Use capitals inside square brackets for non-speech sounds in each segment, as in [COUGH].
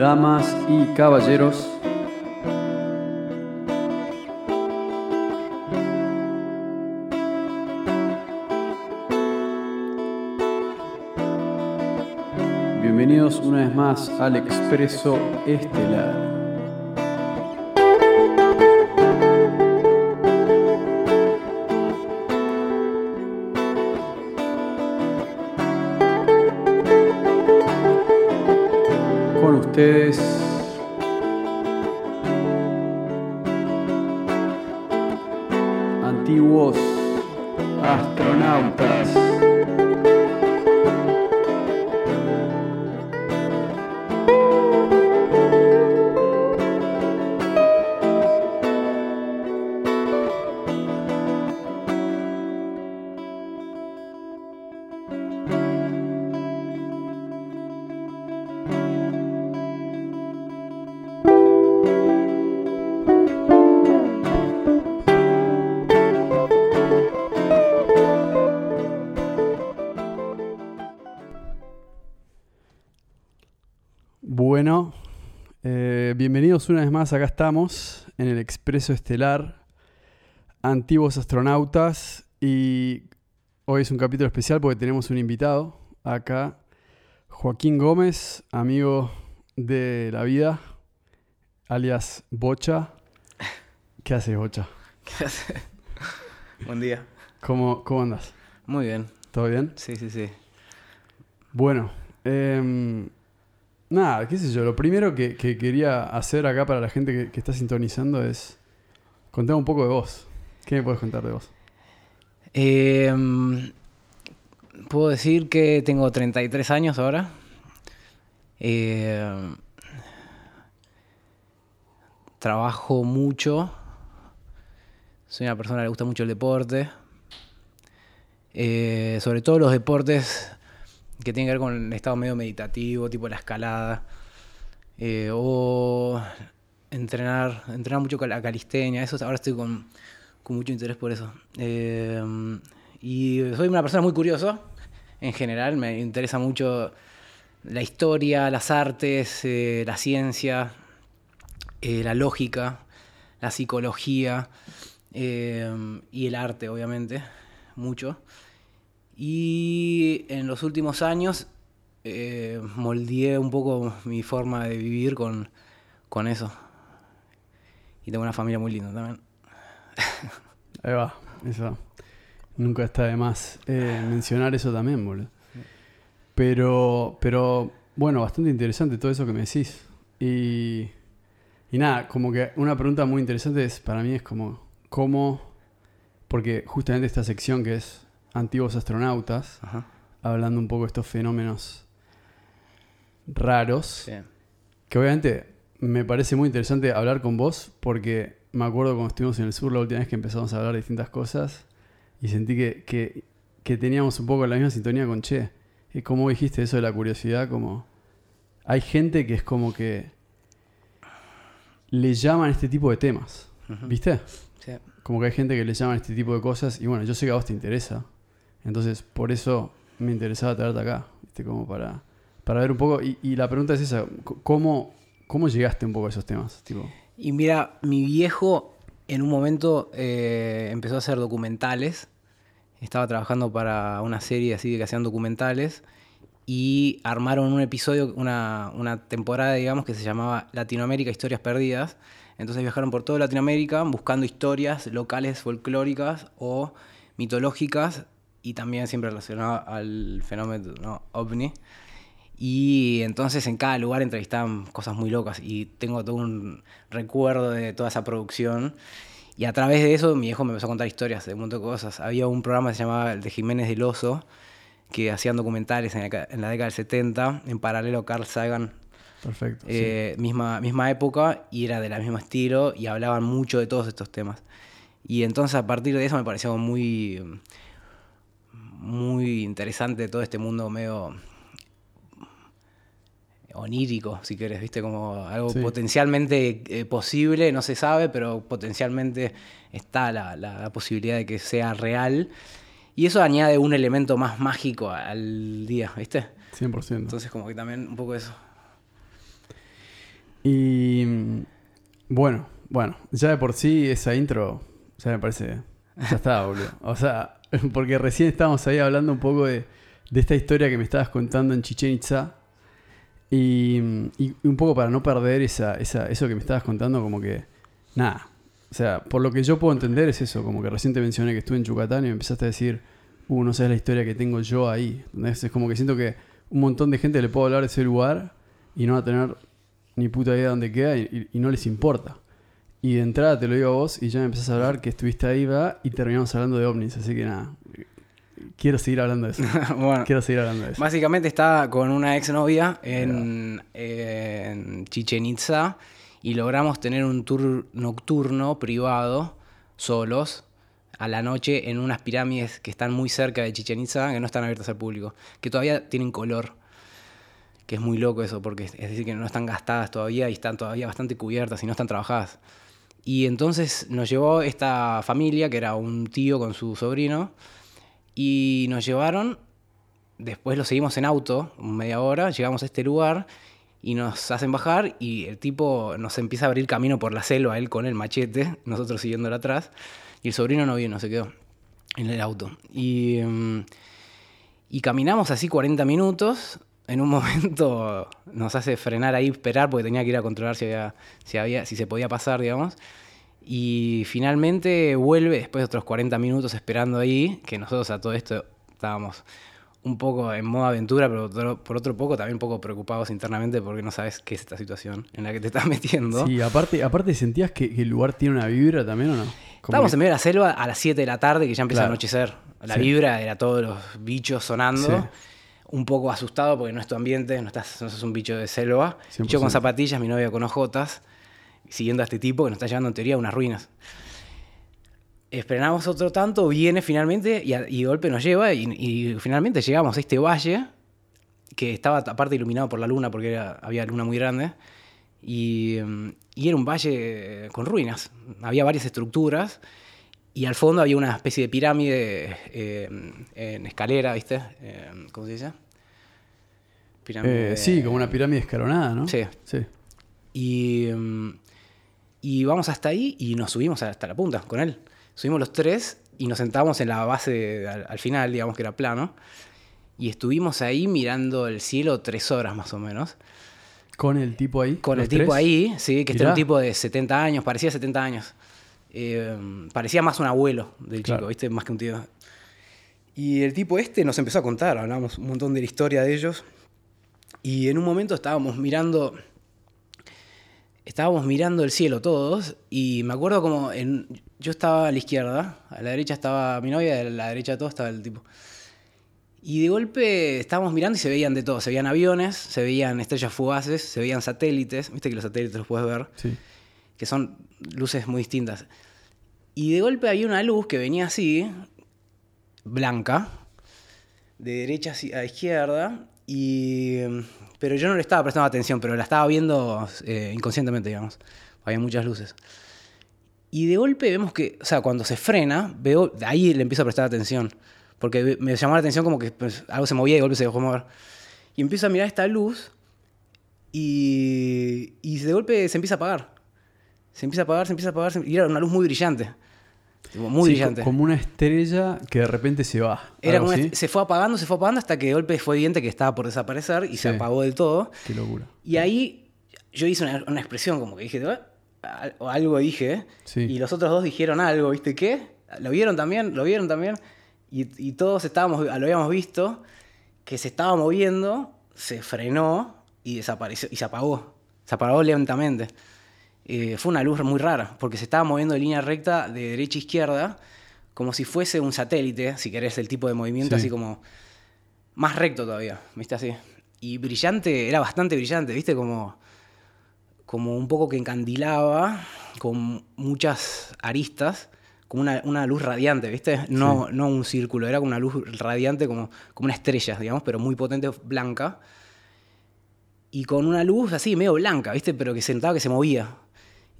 damas y caballeros. Bienvenidos una vez más al Expreso Estelar. Una vez más. Acá estamos en el Expreso Estelar, antiguos astronautas. Y hoy es un capítulo especial porque tenemos un invitado acá, Joaquín Gómez, amigo de la vida, alias Bocha. ¿Qué haces, Bocha? ¿Qué hace? Buen día. ¿Cómo, cómo andas? Muy bien. ¿Todo bien? Sí, sí, sí. Bueno, em, nada, qué sé yo, lo primero que, que quería hacer acá para la gente que, está sintonizando es contar un poco de vos. ¿Qué me puedes contar de vos? Eh, Puedo decir que tengo 33 años ahora. Eh, trabajo mucho. Soy una persona que le gusta mucho el deporte. Eh, sobre todo los deportes que tienen que ver con el estado medio meditativo, tipo la escalada. eh, o entrenar, entrenar mucho la calistenia. Eso ahora estoy con, con mucho interés por eso. Eh, y soy una persona muy curiosa. En general, me interesa mucho la historia, las artes, eh, la ciencia, la lógica, la psicología y el arte, obviamente, mucho. Y en los últimos años eh, moldeé un poco mi forma de vivir con, con eso. Y tengo una familia muy linda también. [LAUGHS] Ahí va, eso. Nunca está de más eh, mencionar eso también, boludo. Pero, pero, bueno, bastante interesante todo eso que me decís. Y, y nada, como que una pregunta muy interesante es, para mí es como, ¿cómo? Porque justamente esta sección que es antiguos astronautas, Ajá. hablando un poco de estos fenómenos raros, Sí. que obviamente me parece muy interesante hablar con vos, porque me acuerdo cuando estuvimos en el sur la última vez que empezamos a hablar de distintas cosas, y sentí que, que, que teníamos un poco la misma sintonía con Che. Y como dijiste eso de la curiosidad, como hay gente que es como que le llaman este tipo de temas. ¿viste? Sí. Como que hay gente que le llaman este tipo de cosas, y bueno, yo sé que a vos te interesa, entonces por eso me interesaba traerte acá, ¿viste? Como para, para ver un poco, y, la pregunta es esa, ¿cómo, ¿cómo llegaste un poco a esos temas? Tipo, Y mira, mi viejo en un momento eh, empezó a hacer documentales. Estaba trabajando para una serie así de que hacían documentales. Y armaron un episodio, una, una temporada, digamos, que se llamaba Latinoamérica Historias Perdidas. Entonces viajaron por toda Latinoamérica buscando historias locales folclóricas o mitológicas y también siempre relacionadas al fenómeno ¿no? ovni. Y entonces en cada lugar entrevistaban cosas muy locas y tengo todo un recuerdo de toda esa producción. Y a través de eso mi viejo me empezó a contar historias de un montón de cosas. Había un programa que se llamaba el de Jiménez del Oso, que hacían documentales en la, en la década del 70, en paralelo a Carl Sagan, perfecto. sí. eh, misma, misma época, y era del mismo estilo, y hablaban mucho de todos estos temas. Y entonces a partir de eso me pareció muy, muy interesante todo este mundo medio onírico, si querés, ¿viste? Como algo Sí. potencialmente eh, posible, no se sabe, pero potencialmente está la, la- la posibilidad de que sea real. Y eso añade un elemento más mágico al día, ¿viste? 100%. Entonces como que también un poco eso. Bueno, bueno, ya de por sí esa intro ya me parece. Ya está, boludo. O sea, [LAUGHS] porque recién estábamos ahí hablando un poco de, esta historia que me estabas contando en Chichen Itza. Y, un poco para no perder esa, esa, eso que me estabas contando, como que. Nada. O sea, por lo que yo puedo entender es eso. Como que recién te mencioné que estuve en Yucatán y me empezaste a decir, uh, no sabes la historia que tengo yo ahí. ¿Entendés? Es como que siento que un montón de gente le puedo hablar de ese lugar y no va a tener ni puta idea de dónde queda y- y no les importa. Y de entrada te lo digo a vos y ya me empezás a hablar que estuviste ahí, va, y terminamos hablando de ovnis. Así que nada, quiero seguir hablando de eso. [LAUGHS] bueno, quiero seguir hablando de eso. básicamente estaba con una exnovia en, en Chichen Itza y logramos tener un tour nocturno privado, solos, a la noche en unas pirámides que están muy cerca de Chichen Itza, que no están abiertas al público, que todavía tienen color. Que es muy loco eso, porque es decir, que no están gastadas todavía y están todavía bastante cubiertas y no están trabajadas. Y entonces nos llevó esta familia, que era un tío con su sobrino, y nos llevaron, después lo seguimos en auto, media hora, llegamos a este lugar y nos hacen bajar y el tipo nos empieza a abrir camino por la selva, él con el machete, [LAUGHS] nosotros siguiéndolo atrás, y el sobrino no vino, se quedó en el auto. Y, mm, y caminamos así 40 minutos. En un momento [LAUGHS] nos hace frenar ahí, esperar, porque tenía que ir a controlar si, había, si, había, si se podía pasar, digamos. Y finalmente vuelve después de otros 40 minutos esperando ahí, que nosotros a todo esto estábamos un poco en modo aventura, pero por otro poco también un poco preocupados internamente porque no sabes qué es esta situación en la que te estás [LAUGHS] metiendo. Sí, aparte, aparte sentías que, que el lugar tiene una vibra también o no? Como Estábamos que- en medio de la selva a las 7 de la tarde, que ya empieza Claro. a anochecer. La Sí. vibra era todos los bichos sonando. Sí. Un poco asustado porque no es tu ambiente, no, estás, no sos un bicho de selva. 100%. Yo con zapatillas, mi novia con ojotas, siguiendo a este tipo que nos está llevando en teoría a unas ruinas. Esperamos otro tanto, viene finalmente y, a- y de golpe nos lleva y, y finalmente llegamos a este valle que estaba aparte iluminado por la luna porque era- había luna muy grande y, mm, y era un valle con ruinas. Había varias estructuras y al fondo había una especie de pirámide eh, en escalera, ¿viste? Eh, ¿Cómo se dice? Pirámide Eh, sí, como una pirámide escalonada, ¿no? Sí. Sí. Y, mm, y vamos hasta ahí y nos subimos hasta la punta con él. Subimos los tres y nos sentamos en la base al, al final, digamos que era plano. Y estuvimos ahí mirando el cielo tres horas más o menos. Con el tipo ahí. Con el tipo ahí, sí, que este era un tipo de 70 años, parecía 70 años. Eh, parecía más un abuelo del Claro. chico, ¿viste? Más que un tío. Y el tipo este nos empezó a contar, hablamos un montón de la historia de ellos. Y en un momento estábamos mirando. Estábamos mirando el cielo todos. Y me acuerdo como. En, yo estaba a la izquierda, a la derecha estaba mi novia, a la derecha de todo estaba el tipo. Y de golpe estábamos mirando y se veían de todo. Se veían aviones, se veían estrellas fugaces, se veían satélites. Viste que los satélites los puedes ver, Sí. que son luces muy distintas. Y de golpe había una luz que venía así, blanca, de derecha a izquierda. Y, pero yo no le estaba prestando atención, pero la estaba viendo eh, inconscientemente, digamos. Había muchas luces. Y de golpe vemos que, o sea, cuando se frena, veo, ahí le empiezo a prestar atención. Porque me llamó la atención como que pues, algo se movía y de golpe se dejó mover. Y empiezo a mirar esta luz y, y de golpe se empieza a apagar. Se empieza a apagar, se empieza a apagar, se- y era una luz muy brillante. Muy Sí, brillante. co- Como una estrella que de repente se va. Era una- se fue apagando, se fue apagando hasta que de golpe fue evidente que estaba por desaparecer y se Sí. apagó del todo. Qué locura. Y ahí yo hice una, una expresión como que dije, o algo dije, Sí. y los otros dos dijeron algo, ¿viste qué? ¿Lo vieron también? ¿Lo vieron también? Y, y todos estábamos, lo habíamos visto, que se estaba moviendo, se frenó y desapareció, y se apagó. Se apagó lentamente. Eh, fue una luz muy rara, porque se estaba moviendo en línea recta de derecha a izquierda, como si fuese un satélite, si querés, el tipo de movimiento, Sí. así como más recto todavía, ¿viste? Así. Y brillante, era bastante brillante, ¿viste? Como, como un poco que encandilaba, con muchas aristas, como una, una luz radiante, ¿viste? No, no un círculo, era como una luz radiante, como, como una estrella, digamos, pero muy potente, blanca. Y con una luz así, medio blanca, ¿viste? Pero que se notaba que se movía.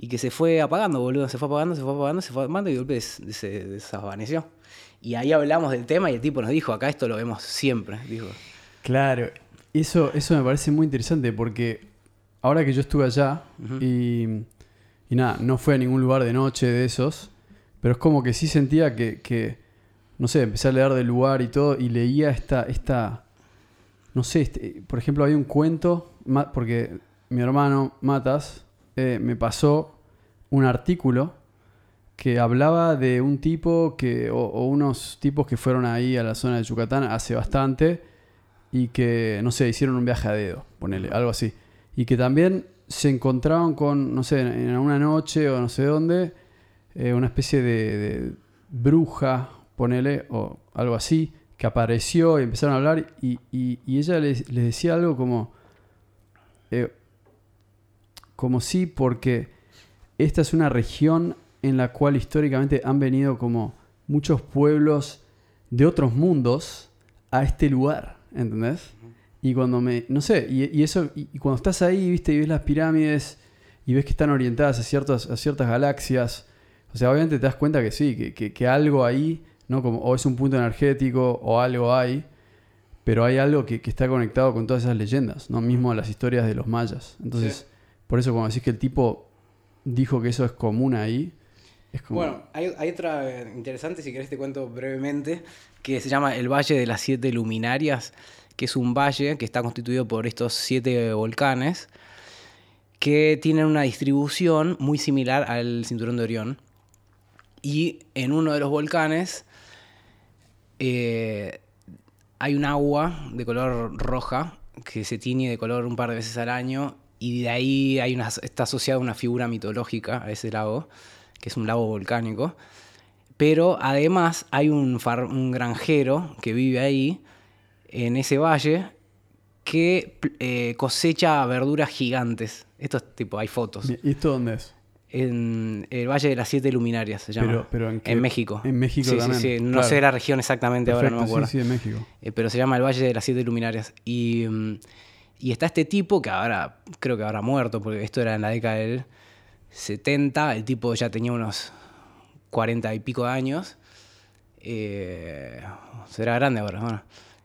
Y que se fue apagando, boludo. Se fue apagando, se fue apagando, se fue apagando y de golpe se desvaneció. Y ahí hablamos del tema y el tipo nos dijo, acá esto lo vemos siempre. Dijo, Claro, eso, eso me parece muy interesante porque ahora que yo estuve allá y, Y nada, no fue a ningún lugar de noche de esos, pero es como que sí sentía que, que no sé, empecé a leer del lugar y todo, y leía esta, esta no sé, este, por ejemplo, hay un cuento, porque mi hermano Matas eh, me pasó un artículo que hablaba de un tipo que, o, o unos tipos que fueron ahí a la zona de Yucatán hace bastante y que, no sé, hicieron un viaje a dedo, ponele, algo así. Y que también se encontraron con, no sé, en una noche o no sé dónde, eh, una especie de, de bruja, ponele, o algo así, que apareció y empezaron a hablar y, y- y ella les, les decía algo como, eh, como sí, porque esta es una región en la cual históricamente han venido como muchos pueblos de otros mundos a este lugar, ¿entendés? Y cuando me, no sé, y, y eso, y, y cuando estás ahí, viste, y ves las pirámides y ves que están orientadas a ciertas, a ciertas galaxias, o sea, obviamente te das cuenta que sí, que, que- que algo ahí, ¿no? Como, o es un punto energético o algo hay, pero hay algo que, que está conectado con todas esas leyendas, ¿no? Mismo las historias de los mayas. Entonces, Sí. Por eso cuando decís que el tipo dijo que eso es común ahí, es. Bueno, hay, hay otra eh, interesante, si querés te cuento brevemente, que se llama el Valle de las Siete Luminarias, que es un valle que está constituido por estos siete volcanes que tienen una distribución muy similar al cinturón de Orión. Y en uno de los volcanes eh, hay un agua de color roja que se tiñe de color un par de veces al año y de ahí hay una, está asociada una figura mitológica a ese lago, que es un lago volcánico. Pero además hay un, far- un granjero que vive ahí, en ese valle, que eh, cosecha verduras gigantes. Esto es tipo, hay fotos. ¿Y esto dónde es? En el Valle de las Siete Luminarias se llama. Pero- pero ¿en qué- México. en México sí, también, Sí, sí. No claro. sé la región exactamente ahora, no me acuerdo. sí, sí, en México. Eh, pero se llama el Valle de las Siete Luminarias. Y, mm, y está este tipo que ahora creo que habrá muerto, porque esto era en la década del 70. El tipo ya tenía unos 40 y pico de años. Eh, será grande ahora, bueno.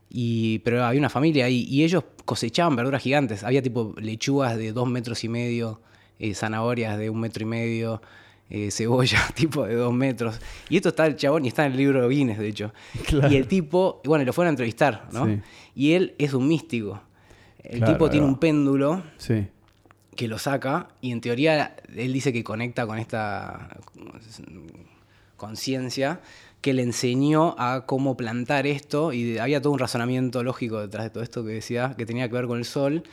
Y, pero había una familia ahí y ellos cosechaban verduras gigantes. Había tipo lechugas de dos metros y medio, eh, zanahorias de un metro y medio, eh, cebolla [LAUGHS] tipo de dos metros. Y esto está el chabón y está en el libro Guinness, de hecho. Claro. Y el tipo, bueno, lo fueron a entrevistar, ¿no? Sí. Y él es un místico. El Claro, tipo tiene un péndulo Sí. que lo saca y en teoría él dice que conecta con esta conciencia que le enseñó a cómo plantar esto y había todo un razonamiento lógico detrás de todo esto que decía que tenía que ver con el sol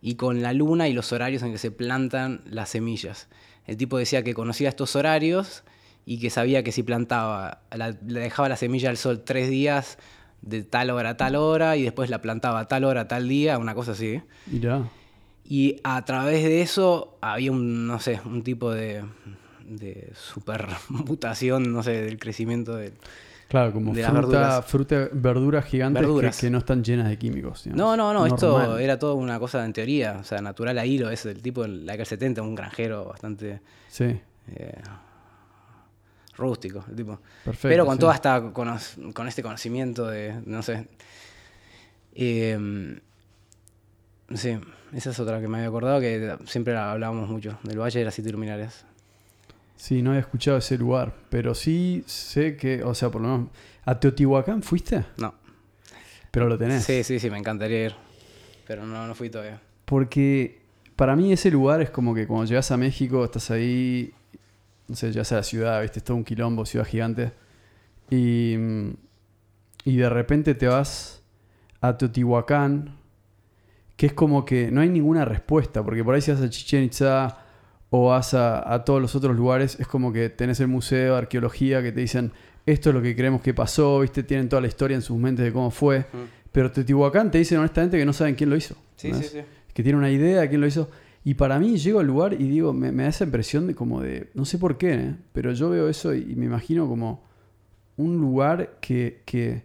y con la luna y los horarios en que se plantan las semillas. El tipo decía que conocía estos horarios y que sabía que si plantaba, la- le dejaba la semilla al sol tres días de tal hora a tal hora y después la plantaba a tal hora a tal día, una cosa así. Mirá. Y a través de eso había un, no sé, un tipo de, de supermutación, no sé, del crecimiento del... Claro, como De las fruta, verduras. fruta, verduras gigantes que- Verduras. Que, no están llenas de químicos. digamos. No, no, no, esto era todo una cosa en teoría, o sea, natural a hilo, es el tipo en la del 70, un granjero bastante Sí, eh, rústico, el tipo. perfecto. Pero con sí. toda esta cono- con este conocimiento de, no sé. Eh, sí, esa es otra que me había acordado, que siempre hablábamos mucho, del Valle de las Siete Luminarias. Sí, no había escuchado ese lugar, pero sí sé que, o sea, por lo menos, ¿a Teotihuacán fuiste? No. Pero lo tenés. Sí, sí, sí, me encantaría ir. Pero no, no fui todavía. Porque para mí ese lugar es como que cuando llegas a México, estás ahí, no sé, llegas a la ciudad, viste, es todo un quilombo, ciudad gigante. Y, mm, y de repente te vas a Teotihuacán, que es como que no hay ninguna respuesta, porque por ahí si vas a Chichen Itza o vas a, a todos los otros lugares, es como que tenés el museo de arqueología que te dicen, esto es lo que creemos que pasó, viste, tienen toda la historia en sus mentes de cómo fue. Pero Teotihuacán te dicen honestamente que no saben quién lo hizo. Sí, ¿no sí, sí. que tiene una idea de quién lo hizo. Y para mí llego al lugar y digo, me, me da esa impresión de como de, no sé por qué, ¿eh? pero yo veo eso y, y me imagino como un lugar que, que,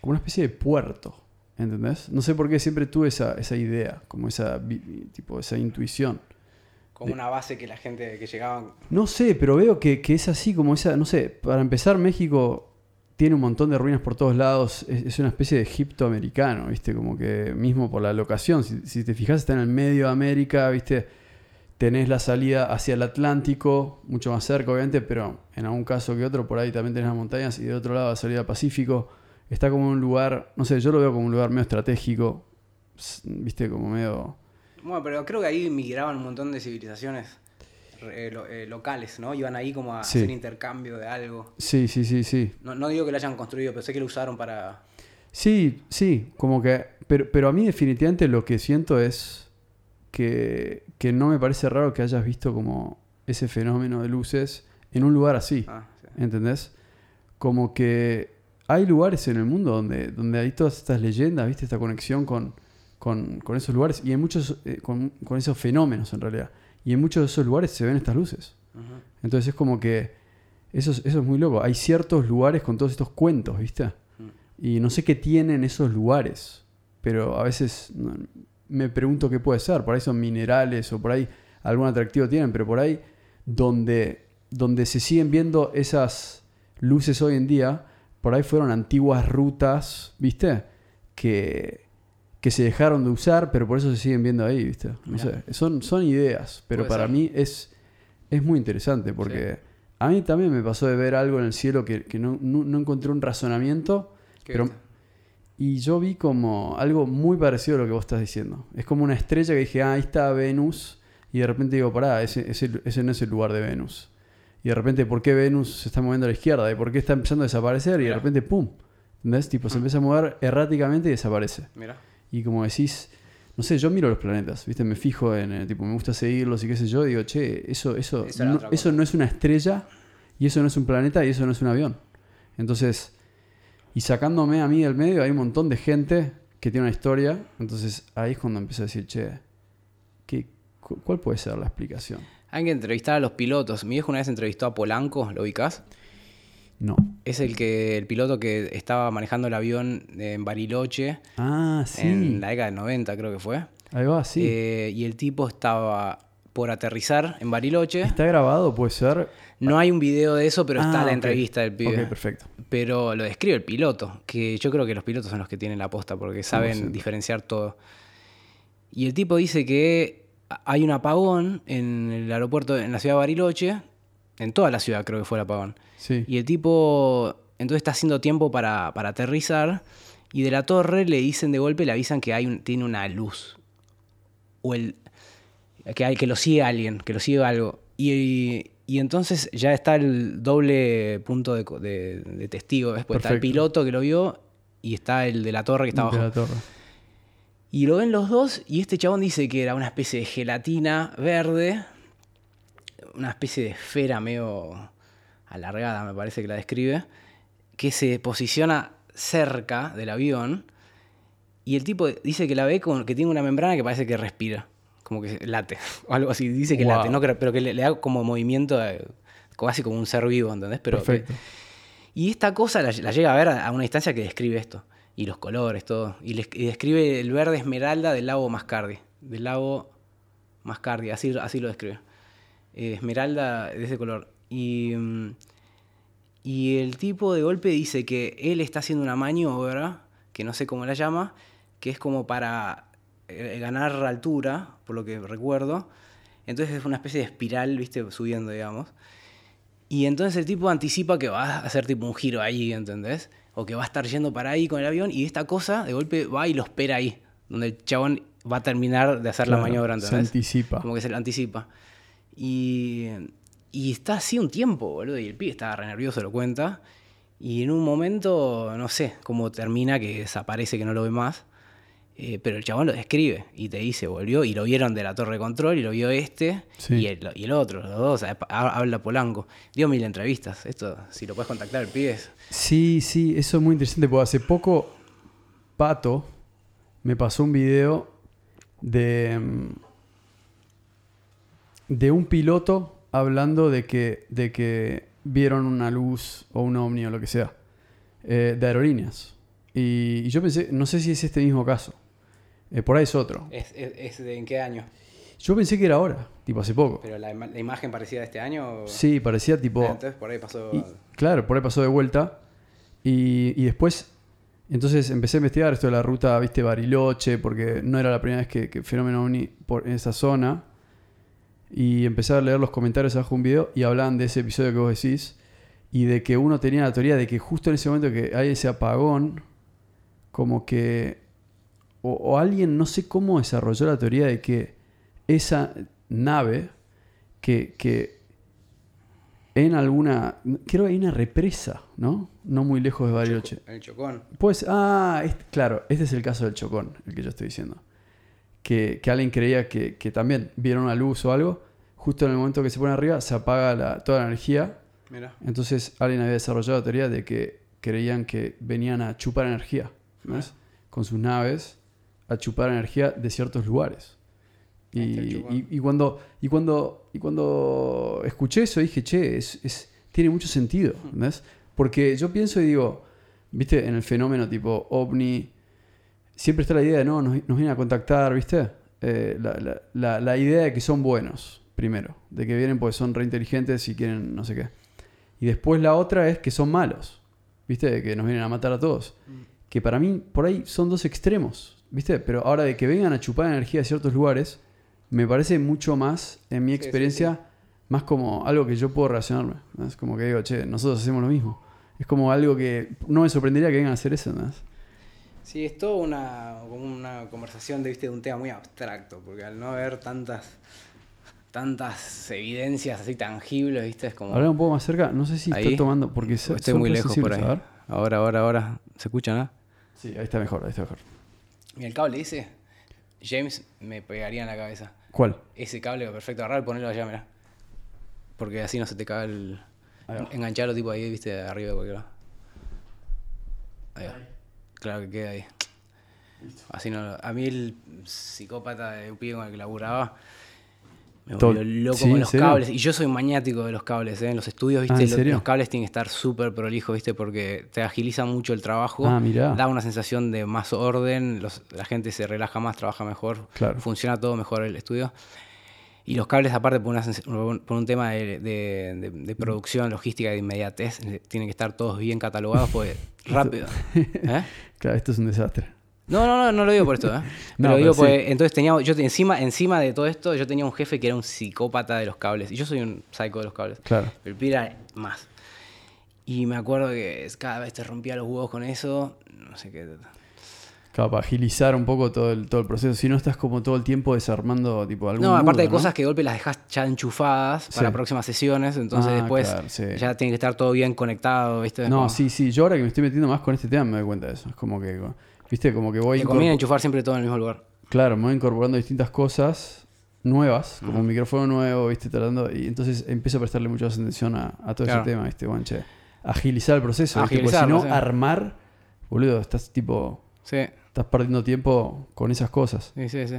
como una especie de puerto, ¿entendés? No sé por qué siempre tuve esa, esa idea, como esa, tipo, esa intuición. Como una base que la gente que llegaba. No sé, pero veo que, que es así como esa, no sé, para empezar México tiene un montón de ruinas por todos lados, es, una especie de Egipto americano, ¿viste? Como que mismo por la locación, si, te fijas está en el medio de América, ¿viste? tenés la salida hacia el Atlántico, mucho más cerca obviamente, pero en algún caso que otro, por ahí también tenés las montañas y de otro lado la salida al Pacífico. Está como un lugar, no sé, yo lo veo como un lugar medio estratégico, viste, como medio... Bueno, pero creo que ahí migraban un montón de civilizaciones eh, lo- eh, locales, ¿no? Iban ahí como a Sí. hacer intercambio de algo. Sí, sí, sí, sí. No, no digo que lo hayan construido, pero sé que lo usaron para... Sí, sí, como que... Pero, pero a mí definitivamente lo que siento es que, que no me parece raro que hayas visto como ese fenómeno de luces en un lugar así. Ah, sí. ¿Entendés? Como que hay lugares en el mundo donde, donde hay todas estas leyendas, ¿viste? Esta conexión con, con, con esos lugares y hay muchos, eh, con, con esos fenómenos en realidad. Y en muchos de esos lugares se ven estas luces. Entonces es como que eso, es- eso es muy loco. Hay ciertos lugares con todos estos cuentos, ¿viste? Y no sé qué tienen esos lugares, pero a veces no, me pregunto qué puede ser. Por ahí son minerales o por ahí algún atractivo tienen, pero por ahí donde, donde se siguen viendo esas luces hoy en día, por ahí fueron antiguas rutas, ¿viste? Que, que se dejaron de usar, pero por eso se siguen viendo ahí, ¿viste? No sé, son, son ideas, pero para ser. mí es, es muy interesante porque a mí también me pasó de ver algo en el cielo que, que no, no- no encontré un razonamiento. ¿Qué Pero- viste? Y yo vi como algo muy parecido a lo que vos estás diciendo. Es como una estrella que dije, ah, ahí está Venus. Y de repente digo, pará, ese, ese, ese no es el lugar de Venus. Y de repente, ¿por qué Venus se está moviendo a la izquierda? ¿Y por qué está empezando a desaparecer? Y de Mirá. repente, ¡pum! ¿Entendés? Tipo, se Ah. empieza a mover erráticamente y desaparece. Mira. Y como decís, no sé, yo miro los planetas, ¿viste? Me fijo en, eh, tipo, me gusta seguirlos y qué sé yo. Y digo, che, eso, eso, Eso no, eso es una estrella, y eso no es un planeta, y eso no es un avión. Entonces, y sacándome a mí del medio, hay un montón de gente que tiene una historia. Entonces, ahí es cuando empiezo a decir, che, ¿qué, cu- ¿cuál puede ser la explicación? Hay que entrevistar a los pilotos. Mi viejo una vez entrevistó a Polanco, ¿lo ubicás? No. Es el que el piloto que estaba manejando el avión en Bariloche Ah, sí. en la década del 90, creo que fue. Ahí va, sí. Eh, y el tipo estaba por aterrizar en Bariloche. ¿Está grabado? ¿Puede ser? No hay un video de eso, pero está Ah, la ok. entrevista del pibe. Ok, perfecto. Pero lo describe el piloto, que yo creo que los pilotos son los que tienen la posta porque saben 100%. diferenciar todo. Y el tipo dice que hay un apagón en el aeropuerto, en la ciudad de Bariloche, en toda la ciudad creo que fue el apagón. Sí. Y el tipo entonces está haciendo tiempo para, para aterrizar y de la torre le dicen de golpe, le avisan que hay un, tiene una luz. O el, que, hay, que lo sigue alguien, que lo sigue algo. Y, y entonces ya está el doble punto de, de- de testigo. Después está el Perfecto. piloto que lo vio y está el de la torre que está De abajo. la torre. Y lo ven los dos y este chabón dice que era una especie de gelatina verde, una especie de esfera medio alargada, me parece que la describe, que se posiciona cerca del avión y el tipo dice que la ve como que tiene una membrana que parece que respira, como que late, [LAUGHS] o algo así, dice que Wow. late, no pero que le, le da como movimiento, de- casi como un ser vivo, ¿entendés? Pero que- Perfecto. y esta cosa la, la llega a ver a, una instancia que describe esto. Y los colores, todo. Y, les- y describe el verde esmeralda del lago Mascardi. Del lago Mascardi, así, así lo describe. Eh, esmeralda de ese color. Y, mm, y el tipo de golpe dice que él está haciendo una maniobra, que no sé cómo la llama, que es como para eh, ganar altura, por lo que recuerdo. Entonces es una especie de espiral, viste, subiendo, digamos. Y entonces el tipo anticipa que va a hacer tipo un giro ahí, ¿entendés? O que va a estar yendo para ahí con el avión y esta cosa de golpe va y lo espera ahí, donde el chabón va a terminar de hacer la maniobra, Se ¿entendés? anticipa. Como que se lo anticipa. Y, y está así un tiempo, boludo, y el pibe estaba re nervioso, lo cuenta. Y en un momento, no sé cómo termina, que desaparece, que no lo ve más. Eh, pero el chabón lo describe y te dice, volvió, y lo vieron de la torre de control, y lo vio este, Sí. y, el, y el otro, los dos, ha- habla Polanco. Dio mil entrevistas, esto, si lo puedes contactar, el pibe Sí, sí, eso es muy interesante porque hace poco Pato me pasó un video de, mm, de un piloto hablando de que, de que vieron una luz o un ovni o lo que sea eh, de aerolíneas. Y, y yo pensé, no sé si es este mismo caso. Eh, por ahí es otro. es, es- es de en qué año. Yo pensé que era ahora, tipo hace poco. Pero la, la imagen parecía de este año. o- Sí, parecía tipo... Ah, entonces por ahí pasó. Y, claro, por ahí pasó de vuelta. Y, y después, entonces empecé a investigar esto de la ruta, viste, Bariloche, porque no era la primera vez que, que fenómeno ovni por en esa zona. Y empecé a leer los comentarios abajo de un video y hablaban de ese episodio que vos decís y de que uno tenía la teoría de que justo en ese momento que hay ese apagón, como que, o, o alguien, no sé cómo desarrolló la teoría de que esa nave, que, que en alguna, creo que hay una represa, ¿no? No muy lejos de Bariloche. El chocón. Pues, ah, este- claro, este es el caso del chocón, el que yo estoy diciendo. Que, que alguien creía que, que también vieron una luz o algo, justo en el momento que se pone arriba se apaga la- toda la energía. Mira. Entonces alguien había desarrollado la teoría de que creían que venían a chupar energía, ¿ves? Con sus naves, a chupar energía de ciertos lugares. Y, cuando, y, cuando, y cuando escuché eso dije, che, es, es- tiene mucho sentido. Porque yo pienso y digo, viste, en el fenómeno tipo ovni, siempre está la idea de, no, nos, nos vienen a contactar, viste, Eh, la, la- la- la idea de que son buenos, primero, de que vienen porque son reinteligentes y quieren no sé qué. Y después la otra es que son malos, viste, de que nos vienen a matar a todos. Que para mí, por ahí son dos extremos, viste, pero ahora de que vengan a chupar energía de ciertos lugares, me parece mucho más, en mi Sí, sí, experiencia, más como algo que yo puedo relacionarme. ¿no? Es como que digo, che, nosotros hacemos lo mismo. Es como algo que no me sorprendería que vengan a hacer eso, ¿no? Sí, es toda una, como una conversación de, ¿viste? de un tema muy abstracto, porque al no haber tantas tantas evidencias así tangibles, ¿viste? Es como... Hablar un poco más cerca, no sé si Ahí. estoy tomando, porque se- Estoy son muy lejos por ahí. a ver. Ahora, ahora, ahora. ¿Se escucha, no? Sí, ahí está mejor, ahí está mejor. Mira, el cable ese, James me pegaría en la cabeza. ¿Cuál? Ese cable, perfecto, agarrar y ponerlo allá, mira. Porque así no se te caga el... Engancharlo tipo ahí, viste, arriba de cualquier lado. Ahí va. Claro que queda ahí. Así no... A mí el psicópata de un pibe con el que laburaba me Todo- volvió loco ¿Sí? con ¿En los cables. Y yo soy maniático de los cables, ¿eh? En los estudios, viste, Ah, ¿en serio? los cables tienen que estar súper prolijos, viste, porque te agiliza mucho el trabajo. Ah, mirá. Da una sensación de más orden, los- la gente se relaja más, trabaja mejor, Claro. funciona todo mejor el estudio. Y los cables, aparte, por, una por un tema de, de- de- de producción, logística de inmediatez, eh, tienen que estar todos bien catalogados, porque [LAUGHS] rápido. ¿Eh? Claro, esto es un desastre. No, no, no, no lo digo por esto, ¿eh? [LAUGHS] No, Pero digo, pero sí. pues, entonces tenía, yo encima, encima de todo esto, yo tenía un jefe que era un psicópata de los cables. Y yo soy un psycho de los cables. Claro. Pero era más. Y me acuerdo que cada vez te rompía los huevos con eso. No sé qué. Claro, para agilizar un poco todo el, todo el proceso. Si no estás como todo el tiempo desarmando tipo algún No, aparte de cosas que de golpe las dejas ya enchufadas para Sí. próximas sesiones. Entonces Ah, después claro, sí. ya tiene que estar todo bien conectado, ¿viste? No, Como- sí, sí. Yo ahora que me estoy metiendo más con este tema me doy cuenta de eso. Es como que, viste, como que voy... Te conviene enchufar siempre todo en el mismo lugar. Claro, me voy incorporando distintas cosas nuevas, como un micrófono nuevo, viste, tratando... Y entonces empiezo a prestarle mucha atención a, a todo Claro. ese tema, viste, bueno, che. Agilizar el proceso, ¿viste? Porque si no, sí. armar, boludo, estás tipo... Sí, Estás perdiendo tiempo con esas cosas. sí, sí. sí.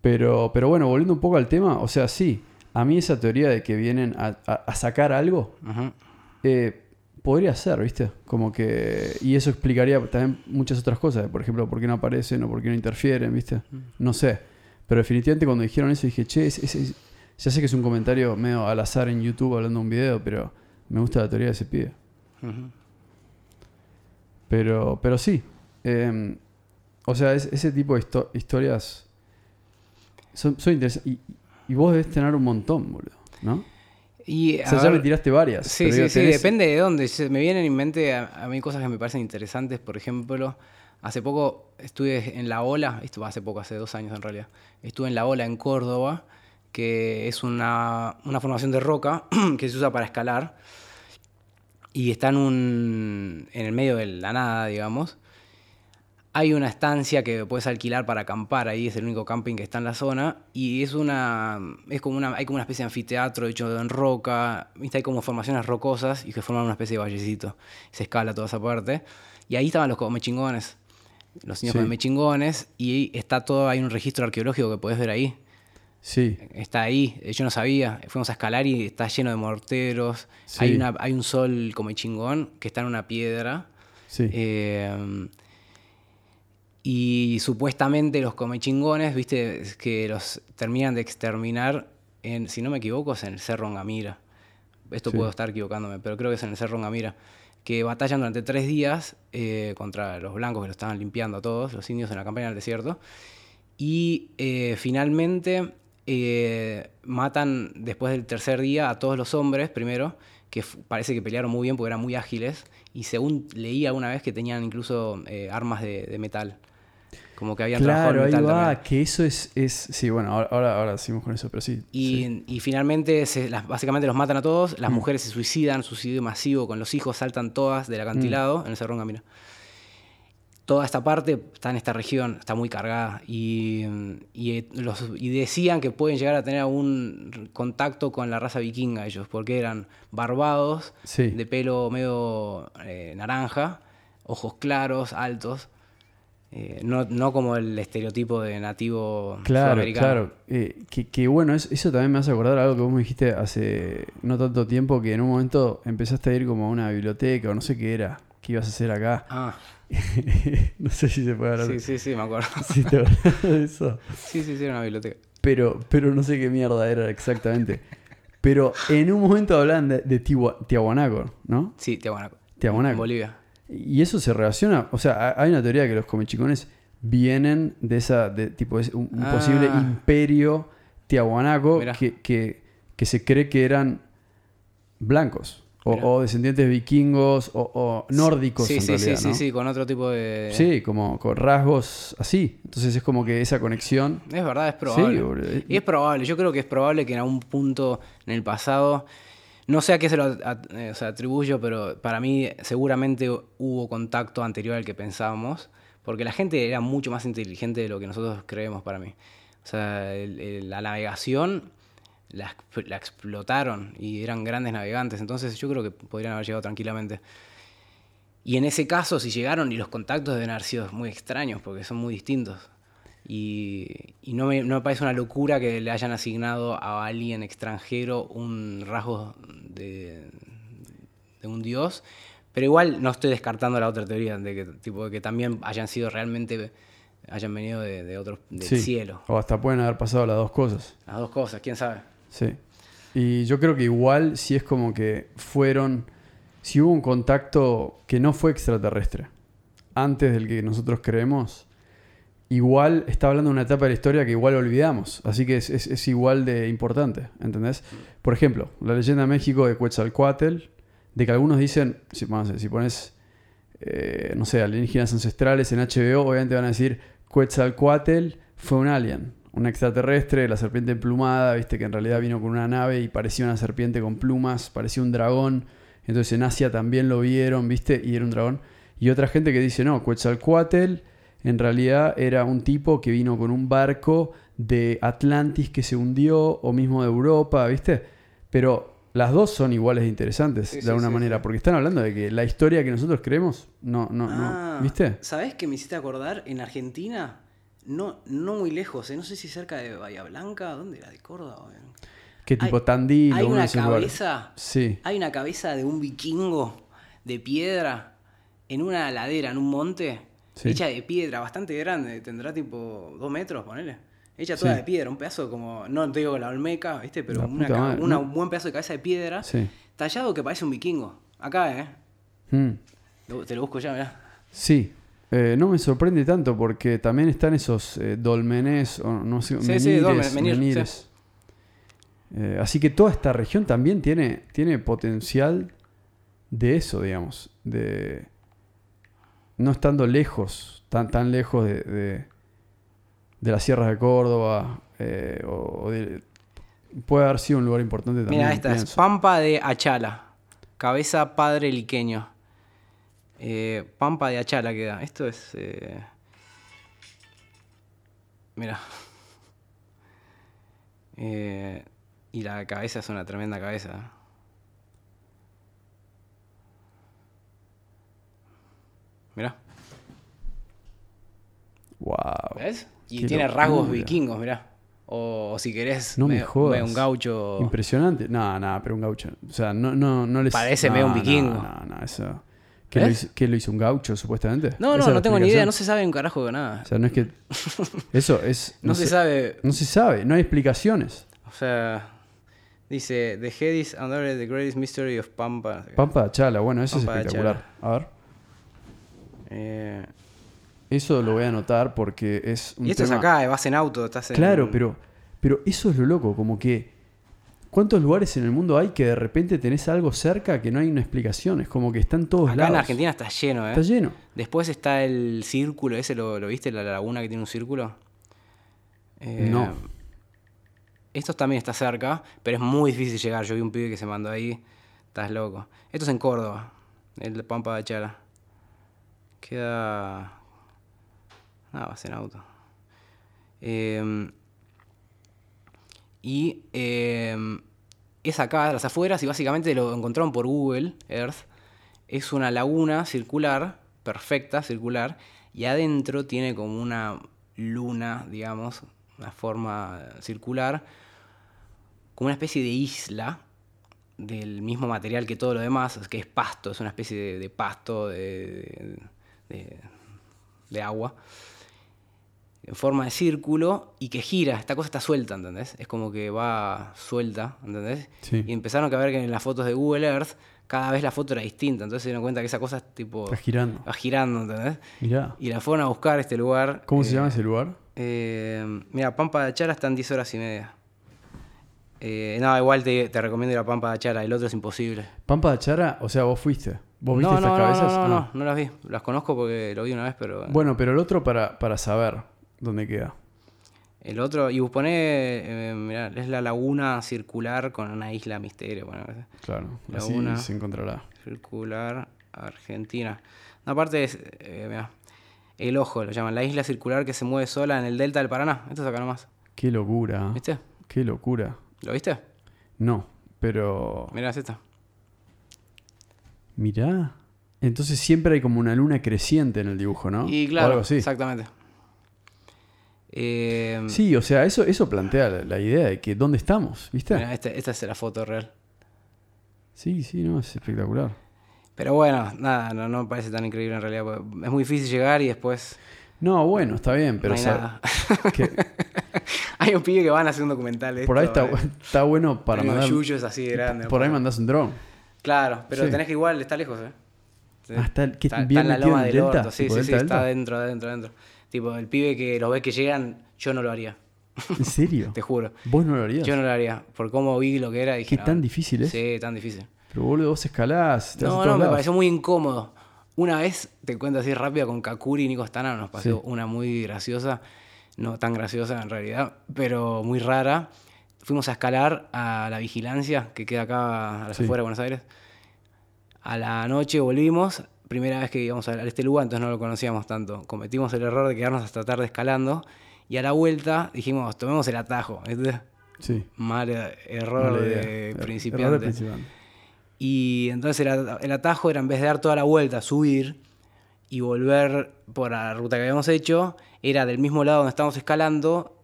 Pero, pero bueno, volviendo un poco al tema, o sea, sí, a mí esa teoría de que vienen a, a- a sacar algo, eh, podría ser, ¿viste? Como que... Y eso explicaría también muchas otras cosas, por ejemplo, por qué no aparecen o por qué no interfieren, ¿viste? No sé. Pero definitivamente cuando dijeron eso dije, che, es- es- es- ya sé que es un comentario medio al azar en YouTube hablando de un video, pero me gusta la teoría de ese pibe. Pero, pero sí. eh, o sea, es- ese tipo de histo- historias son, son interesantes. Y, y vos debes tener un montón, boludo, ¿no? Y, O sea, ya ver- me tiraste varias. Sí, sí, digo, sí, tenés- depende de dónde. Me vienen en mente a, a mí cosas que me parecen interesantes. Por ejemplo, hace poco estuve en La Ola, esto hace poco, hace dos años en realidad, estuve en La Ola en Córdoba, que es una, una formación de roca [CLEARS THROAT] que se usa para escalar y está en, un, en el medio de la nada, digamos. Hay una estancia que puedes alquilar para acampar ahí, es el único camping que está en la zona. Y es una. es como una. hay como una especie de anfiteatro hecho en roca. ¿viste? Hay como formaciones rocosas y que forman una especie de vallecito. Se escala toda esa parte. Y ahí estaban los comechingones. Los niños Sí. comechingones. Y está todo, hay un registro arqueológico que puedes ver ahí. Sí, Está ahí, eh, yo no sabía. Fuimos a escalar y está lleno de morteros. Sí. Hay, una, hay un sol como chingón que está en una piedra. sí. Eh, y supuestamente los comechingones, viste, que los terminan de exterminar en, si no me equivoco, es en el Cerro Ngamira. Esto Sí. puedo estar equivocándome, pero creo que es en el Cerro Ngamira. Que batallan durante tres días eh, contra los blancos que lo estaban limpiando a todos, los indios en la campaña del desierto. Y eh, finalmente eh, matan después del tercer día a todos los hombres primero, que parece que pelearon muy bien porque eran muy ágiles, y según leí alguna vez que tenían incluso armas de, de metal. Como que habían trabajado Claro, el ahí metal va, también. que eso es, es sí, bueno, ahora, ahora, ahora seguimos con eso, pero sí. Y, sí. y finalmente, se- las- básicamente los matan a todos, las mujeres se suicidan, suicidio masivo con los hijos, saltan todas del acantilado en el Cerro Camino. Toda esta parte está en esta región, está muy cargada. Y, y, eh, los, y decían que pueden llegar a tener algún contacto con la raza vikinga ellos, porque eran barbados, Sí. de pelo medio eh, naranja, ojos claros, altos. Eh, no, no como el estereotipo de nativo Claro, sudamericano. claro. Eh, que, que bueno, es- eso también me hace acordar algo que vos me dijiste hace no tanto tiempo, que en un momento empezaste a ir como a una biblioteca o no sé qué era, qué ibas a hacer acá. Ah, [LAUGHS] no sé si se puede hablar. sí, sí, sí, me acuerdo. [LAUGHS] si te acordás de eso. Sí, sí, sí, era una biblioteca. Pero, pero no sé qué mierda era exactamente. Pero en un momento hablaban de, de Tiwa- Tiahuanaco, ¿no? Sí, Tiahuanaco. Tiahuanaco. En Bolivia. Y eso se relaciona, o sea, ha- hay una teoría que los comichicones vienen de esa, de tipo, un, un Ah. posible imperio tiahuanaco que, que, que se cree que eran blancos, o, descendientes vikingos, o, o nórdicos Sí, en sí, realidad, sí, ¿no? sí, sí, con otro tipo de... Sí, como con rasgos así. Entonces es como que esa conexión. Es verdad, es probable. Sí. Y es probable, yo creo que es probable que en algún punto en el pasado, no sé a qué se lo eh, atribuyo, pero para mí seguramente hubo contacto anterior al que pensábamos, porque la gente era mucho más inteligente de lo que nosotros creemos para mí. O sea, la navegación la, la explotaron y eran grandes navegantes, entonces yo creo que podrían haber llegado tranquilamente. Y en ese caso, si llegaron y los contactos deben haber sido muy extraños, porque son muy distintos. Y, y no, me, no me parece una locura que le hayan asignado a alguien extranjero un rasgo de, de un dios. Pero igual no estoy descartando la otra teoría, de que, tipo, de que también hayan sido realmente, hayan venido de, de otro, del Sí. cielo. O hasta pueden haber pasado las dos cosas. Las dos cosas, quién sabe. Sí. Y yo creo que igual si es como que fueron, si hubo un contacto que no fue extraterrestre, antes del que nosotros creemos, igual está hablando de una etapa de la historia que igual olvidamos. Así que es, es- igual de importante, ¿entendés? Por ejemplo, la leyenda de México de Quetzalcoatl, de que algunos dicen, si, vamos a ver, si pones, eh, no sé, alienígenas ancestrales en HBO, obviamente van a decir, Quetzalcoatl fue un alien, un extraterrestre, la serpiente emplumada, viste que en realidad vino con una nave y parecía una serpiente con plumas, parecía un dragón. Entonces en Asia también lo vieron, viste, y era un dragón. Y otra gente que dice, no, Quetzalcoatl en realidad era un tipo que vino con un barco de Atlantis que se hundió, o mismo de Europa, viste. Pero las dos son iguales de interesantes, Sí, de alguna sí, manera, sí. porque están hablando de que la historia que nosotros creemos, no, no, Ah, no, ¿viste? ¿Sabés qué me hiciste acordar? En Argentina, no, no muy lejos, eh, no sé si cerca de Bahía Blanca, ¿dónde era? ¿De Córdoba? Que tipo hay- Tandil Hay una cabeza, Sí. hay una cabeza de un vikingo de piedra en una ladera, en un monte, Sí. hecha de piedra, bastante grande, tendrá tipo dos metros, ponele. Hecha toda Sí. de piedra, un pedazo como, no te digo la olmeca, ¿viste? Pero un buen pedazo de cabeza de piedra, Sí. tallado que parece un vikingo. Acá, ¿eh? Mm. Lo- Te lo busco ya, mirá. Sí. Eh, no me sorprende tanto porque también están esos eh, dolmenes, o no sé, Sí, sí, menires, dolmen- menir, sí. menires. Eh, así que toda esta región también tiene, tiene potencial de eso, digamos. De no estando lejos, tan, tan lejos de, de, de las sierras de Córdoba. eh, o, o de- puede haber sido un lugar importante también. Mira, esta es. Pampa de Achala. Cabeza padre liqueño. Eh, Pampa de Achala queda. Esto es. Eh... Mira. Eh, y la cabeza es una tremenda cabeza. Mira. Wow. ¿Ves? Y Qué tiene rasgos vikingos, mirá. O, si querés, No me jodas. un gaucho. Impresionante. No, no, pero un gaucho. O sea, no, no, no les. Parece no, medio un vikingo. No, no, eso. ¿Qué lo, hizo, qué lo hizo un gaucho, supuestamente? No, ¿Esa no, no tengo ni idea, no se sabe un carajo de nada. O sea, no es que. [LAUGHS] Eso es. No, se, sabe. No se sabe, no hay explicaciones. O sea, dice: The head is under the greatest mystery of Pampa. Pampa de Chala, bueno, eso Pampa es espectacular. A ver. Eh, Eso lo voy a anotar porque es un y esto tema- es acá, vas en auto, estás en. Claro, pero, Pero eso es lo loco, como que. ¿Cuántos lugares en el mundo hay que de repente tenés algo cerca que no hay una explicación? Es como que están todos Acá lados. en Argentina está lleno, ¿eh? Está lleno. Después está el círculo, ese lo, lo viste, la laguna que tiene un círculo. Eh, No. Esto también está cerca, pero es muy difícil llegar. Yo vi un pibe que se mandó ahí. Estás loco. Esto es en Córdoba, el Pampa de Chara. Queda. Ah, vas en auto. Eh, y eh, es acá, las afueras, y básicamente lo encontraron por Google Earth. Es una laguna circular, perfecta, circular, y adentro tiene como una luna, digamos, una forma circular, como una especie de isla del mismo material que todo lo demás, que es pasto, es una especie de, pasto de- de agua, en forma de círculo y que gira. Esta cosa está suelta, ¿entendés? Es como que va suelta, ¿entendés? Sí. Y empezaron a ver que en las fotos de Google Earth cada vez la foto era distinta, entonces se dieron cuenta que esa cosa es tipo... Está girando. va girando, ¿entendés? Mirá. Y la fueron a buscar a este lugar. ¿Cómo se eh, llama ese lugar? eh, mira, Pampa de Chara está en 10 horas y media. Eh, no, igual te, te recomiendo ir a Pampa de Chara, el otro es imposible. Pampa de Chara, o sea, vos fuiste. ¿Vos viste No, estas no, cabezas? no, no, Ah. no, no las vi. Las conozco porque lo vi una vez, pero. Bueno, pero el otro para, para saber dónde queda. El otro, y vos ponés, eh, mirá, es la laguna circular con una isla misterio. Bueno, Claro, así Laguna. se encontrará. circular Argentina. No, aparte es, eh, mirá, el ojo lo llaman, la isla circular que se mueve sola en el delta del Paraná. Esto es acá nomás. Qué locura. ¿Viste? Qué locura. ¿Lo viste? No, pero Mirá, es esta. Mirá. Entonces siempre hay como una luna creciente en el dibujo, ¿no? Y O claro, algo así. exactamente. Eh, Sí, o sea, eso, eso plantea la, la idea de que dónde estamos, ¿viste? mirá, esta, esta es la foto real. Sí, sí, no, es espectacular. Pero bueno, nada, no, no me parece tan increíble en realidad. Es muy difícil llegar y después No, bueno, está bien, pero no hay sa- nada. [LAUGHS] que [LAUGHS] hay un pibe que van a hacer un documental. de por ahí está, eh. está bueno para mandar. yuyos así de grandes. Por ahí mandás un dron. Claro, pero Sí. tenés que igual, está lejos, ¿eh? Ah, está- que está, bien está en la loma del delta, orto. Sí, tipo sí, sí, está adentro, adentro, adentro. Tipo, el pibe que lo ve que llegan, yo no lo haría. ¿En serio? [LAUGHS] Te juro. ¿Vos no lo harías? Yo no lo haría. Por cómo vi lo que era. Dije, ¿Qué no. tan difícil es? Sí, tan difícil. Pero boludo, vos escalás. te No, no, me pareció muy incómodo. Una vez, te cuento así rápido, con Kakuri y Nico Stana nos pasó Sí. una muy graciosa, no tan graciosa en realidad, pero muy rara. Fuimos a escalar a la vigilancia, que queda acá a las Sí. afueras de Buenos Aires. A la noche volvimos, primera vez que íbamos a este lugar, entonces no lo conocíamos tanto. Cometimos el error de quedarnos hasta tarde escalando y a la vuelta dijimos, tomemos el atajo. Sí. Mal eh, error idea. de Er- error principiante. principiante. Y entonces el atajo era en vez de dar toda la vuelta, subir y volver por la ruta que habíamos hecho, era del mismo lado donde estábamos escalando,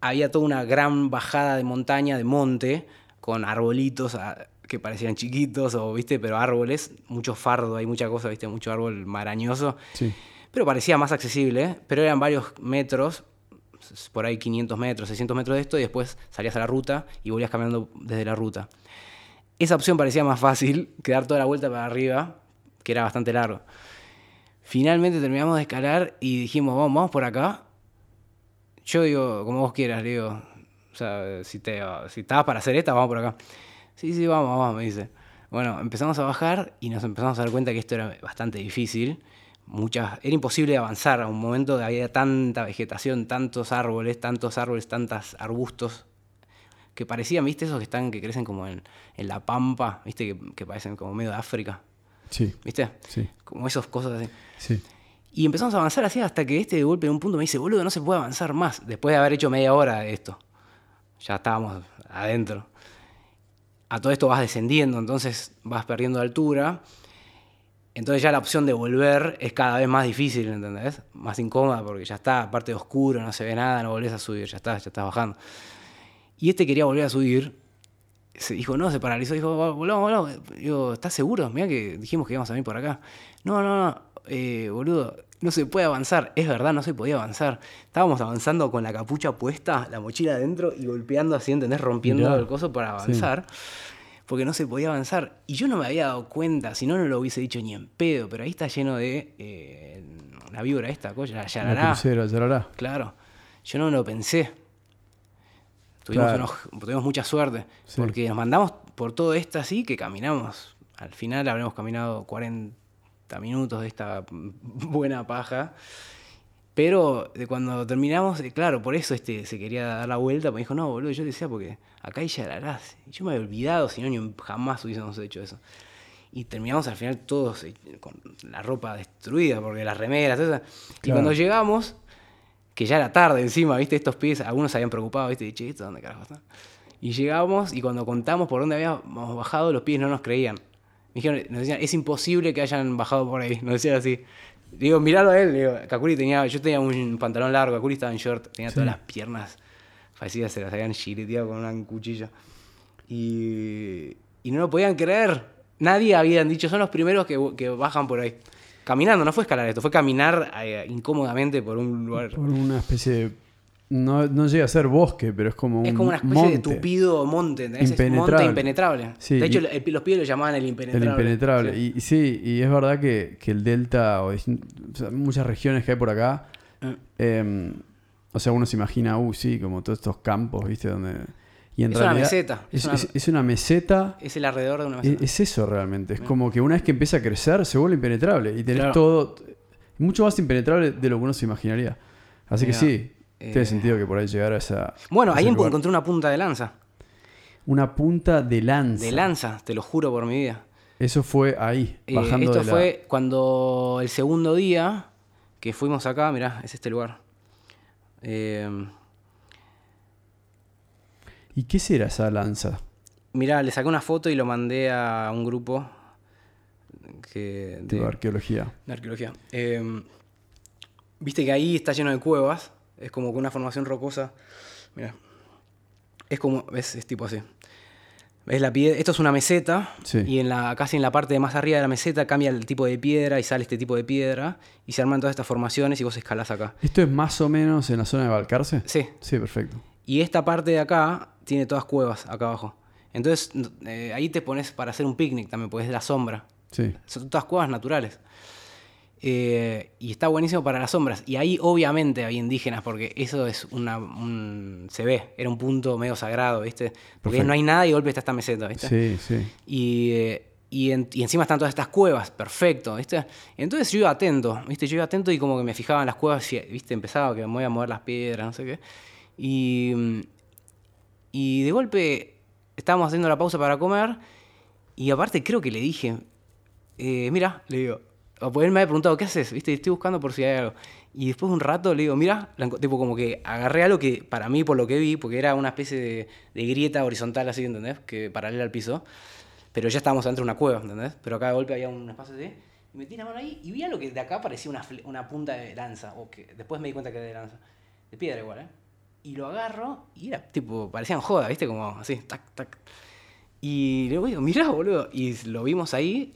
había toda una gran bajada de montaña, de monte, con arbolitos ah, que parecían chiquitos, o viste, pero árboles, mucho fardo, hay mucha cosa, viste, mucho árbol marañoso, Sí. pero parecía más accesible, pero eran varios metros, por ahí 500 metros, 600 metros de esto, y después salías a la ruta y volvías caminando desde la ruta. Esa opción parecía más fácil [LAUGHS] que dar toda la vuelta para arriba, que era bastante largo. Finalmente terminamos de escalar y dijimos, vamos, vamos por acá. Yo digo, como vos quieras, le digo, o sea, si, te, si estabas para hacer esta, vamos por acá. Sí, sí, vamos, vamos, me dice. Bueno, empezamos a bajar y nos empezamos a dar cuenta que esto era bastante difícil. Muchas, era imposible avanzar a un momento que había tanta vegetación, tantos árboles, tantos árboles, tantos arbustos, que parecían, ¿viste? Esos que están, que crecen como en, en la pampa, ¿viste? Que, que parecen como medio de África, Sí. ¿viste? Sí. Como esas cosas así. Sí. Y empezamos a avanzar así hasta que este de golpe en un punto me dice, boludo, no se puede avanzar más. Después de haber hecho media hora de esto. Ya estábamos adentro. A todo esto vas descendiendo, entonces vas perdiendo altura. Entonces ya la opción de volver es cada vez más difícil, ¿entendés? Más incómoda porque ya está, aparte oscuro, no se ve nada, no volvés a subir, ya está, ya estás bajando. Y este quería volver a subir. Se dijo, no, se paralizó, dijo, volvamos, volvamos. Digo, ¿estás seguro? Mira que dijimos que íbamos a venir por acá. No, no, no, eh, boludo, no se puede avanzar. Es verdad, no se podía avanzar. Estábamos avanzando con la capucha puesta, la mochila adentro y golpeando así, ¿entendés? Rompiendo Mirá. el coso para avanzar. Porque no se podía avanzar. Y yo no me había dado cuenta, si no, no lo hubiese dicho ni en pedo. Pero ahí está lleno de eh, la víbora esta, la La yarará. crucera, yarará. Claro. Yo no lo pensé. Tuvimos, Claro. unos- tuvimos mucha suerte, Sí. porque nos mandamos por todo esto así que caminamos. Al final habremos caminado 40 minutos de esta buena paja. Pero de cuando terminamos, eh, claro, por eso este se quería dar la vuelta, me dijo, no, boludo, yo decía porque acá hay Yararás. Y yo me había olvidado, si no, ni jamás hubiésemos hecho eso. Y terminamos al final todos eh, con la ropa destruida, porque las remeras, todo eso. Y Claro. cuando llegamos, que ya era tarde encima, ¿viste? Estos pies, algunos se habían preocupado, ¿viste? Y, che, ¿esto dónde carajo está? Y llegamos y cuando contamos por dónde habíamos bajado, los pies no nos creían. Me dijeron, nos decían, es imposible que hayan bajado por ahí. Nos decían así. Digo, miralo a él. Digo, Kakuri tenía, yo tenía un pantalón largo, Kakuri estaba en short, tenía todas las piernas parecidas, se las habían gileteado con un cuchillo. Y, y no lo podían creer. Nadie habían dicho, son los primeros que, que bajan por ahí. Caminando, no fue escalar esto, fue caminar eh, incómodamente por un lugar. Por una especie de. No, no llega a ser bosque, pero es como un. Es como una especie monte. de tupido monte, ¿entendés? Es monte Impenetrable. impenetrable. Sí, de hecho, y- el- los pies lo llamaban el El impenetrable. impenetrable. Sí. Y, sí, y es verdad que, que el delta, o, sea, muchas regiones que hay por acá, Eh, eh, o sea, uno se imagina, uh, sí, como todos estos campos, ¿viste? Donde. Y en Es una meseta, Es, es una- es- es una meseta. Es el alrededor de una Es, meseta. es eso realmente. Es como que una vez que empieza a crecer, se vuelve impenetrable. Y tenés Claro. todo. Mucho más impenetrable de lo que uno se imaginaría. Así que Mira, sí, tiene eh, sentido que por ahí llegara a esa. Bueno, a ahí lugar. encontré una punta de lanza. Una punta de lanza. De lanza, te lo juro por mi vida. Eso fue ahí, Eh, bajando esto de la. fue cuando el segundo día que fuimos acá, mirá, es este lugar. Eh, ¿Y qué será esa lanza? mirá, le saqué una foto y lo mandé a un grupo que, De de, arqueología. de arqueología. Eh, Viste que ahí está lleno de cuevas, es como que una formación rocosa. Mira, es como, ves, es tipo así. ¿Ves la piedra? Esto es una meseta Sí. y en la, casi en la parte de más arriba de la meseta cambia el tipo de piedra y sale este tipo de piedra y se arman todas estas formaciones y vos escalás acá. ¿Esto es más o menos en la zona de Balcarce? Sí, Sí, perfecto. y esta parte de acá tiene todas cuevas acá abajo. Entonces eh, ahí te pones para hacer un picnic también, porque es la sombra. Sí. Son todas cuevas naturales. Eh, y está buenísimo para las sombras. Y ahí obviamente había indígenas, porque eso es una. un- se ve, era un punto medio sagrado, ¿viste? Porque Perfecto. no hay nada y de golpe está esta meseta, ¿viste? Sí, sí. Y, eh, y, en- y encima están todas estas cuevas, perfecto, ¿viste? Entonces yo iba atento, ¿viste? Yo iba atento y como que me fijaba en las cuevas y, ¿viste? Empezaba que me voy a mover las piedras, no sé qué. Y, y de golpe estábamos haciendo la pausa para comer y aparte creo que le dije, eh, mira, le digo, o él me había preguntado, ¿qué haces? ¿Viste? Estoy buscando por si hay algo. Y después de un rato le digo, mira, tipo como que agarré algo que para mí, por lo que vi, porque era una especie de, de grieta horizontal así, ¿entendés? Que paralela al piso. Pero ya estábamos dentro de una cueva, ¿entendés? Pero acá de golpe había un espacio así. Y metí la mano ahí y vi algo que de acá parecía una, una punta de lanza. O que después me di cuenta que era de lanza. De piedra igual, ¿eh? Y lo agarro y era tipo, parecían joda, ¿viste? Como así, tac, tac. Y le digo, mirá, boludo. Y lo vimos ahí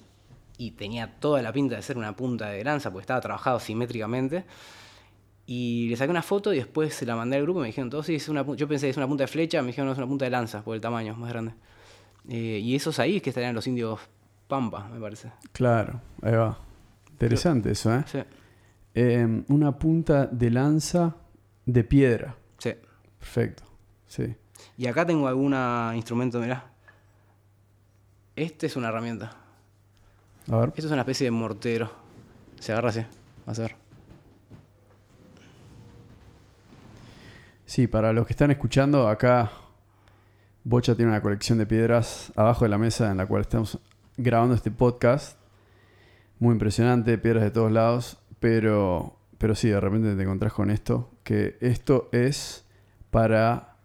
y tenía toda la pinta de ser una punta de lanza porque estaba trabajado simétricamente. Y le saqué una foto y después se la mandé al grupo y me dijeron, todo sí, es una pu-". yo pensé que es una punta de flecha, me dijeron, no, es una punta de lanza por el tamaño, es más grande. Eh, y esos ahí es que estarían los indios Pampa, me parece. Claro, ahí va. Interesante eso, ¿eh? Sí, Eh, Una punta de lanza de piedra. sí. Perfecto. Sí. Y acá tengo algún instrumento, mirá. Este es una herramienta. A ver. Esto es una especie de mortero. Se agarra así, vas a ver. Sí, para los que están escuchando, acá Bocha tiene una colección de piedras abajo de la mesa en la cual estamos grabando este podcast. Muy impresionante, piedras de todos lados, pero, pero sí, de repente te encontrás con esto, que esto es para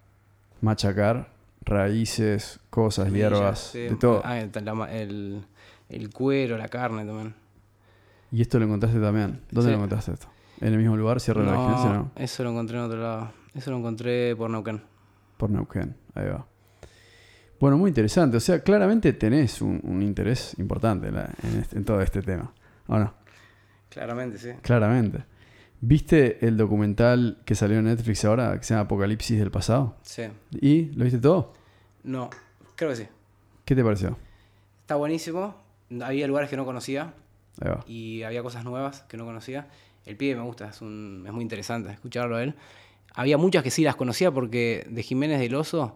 machacar raíces, cosas, hierbas, Sí. de todo. Ah, el, el- el cuero, la carne también. Y esto lo encontraste también. ¿Dónde Sí. lo encontraste esto? ¿En el mismo lugar, Sierra de la No, Vigilancia? No, eso lo encontré en otro lado. Eso lo encontré por Neuquén. por Neuquén. Ahí va. Bueno, muy interesante. O sea, claramente tenés un, un interés importante en, la- en este- en todo este tema. ¿O no? Claramente, sí. Claramente. ¿Viste el documental que salió en Netflix ahora, que se llama Apocalipsis del pasado? Sí. ¿Y lo viste todo? No, creo que sí. ¿Qué te pareció? Está buenísimo. Había lugares que no conocía y había cosas nuevas que no conocía. El pibe me gusta, es, un, es muy interesante escucharlo a él. había muchas que sí las conocía porque de Jiménez del Oso,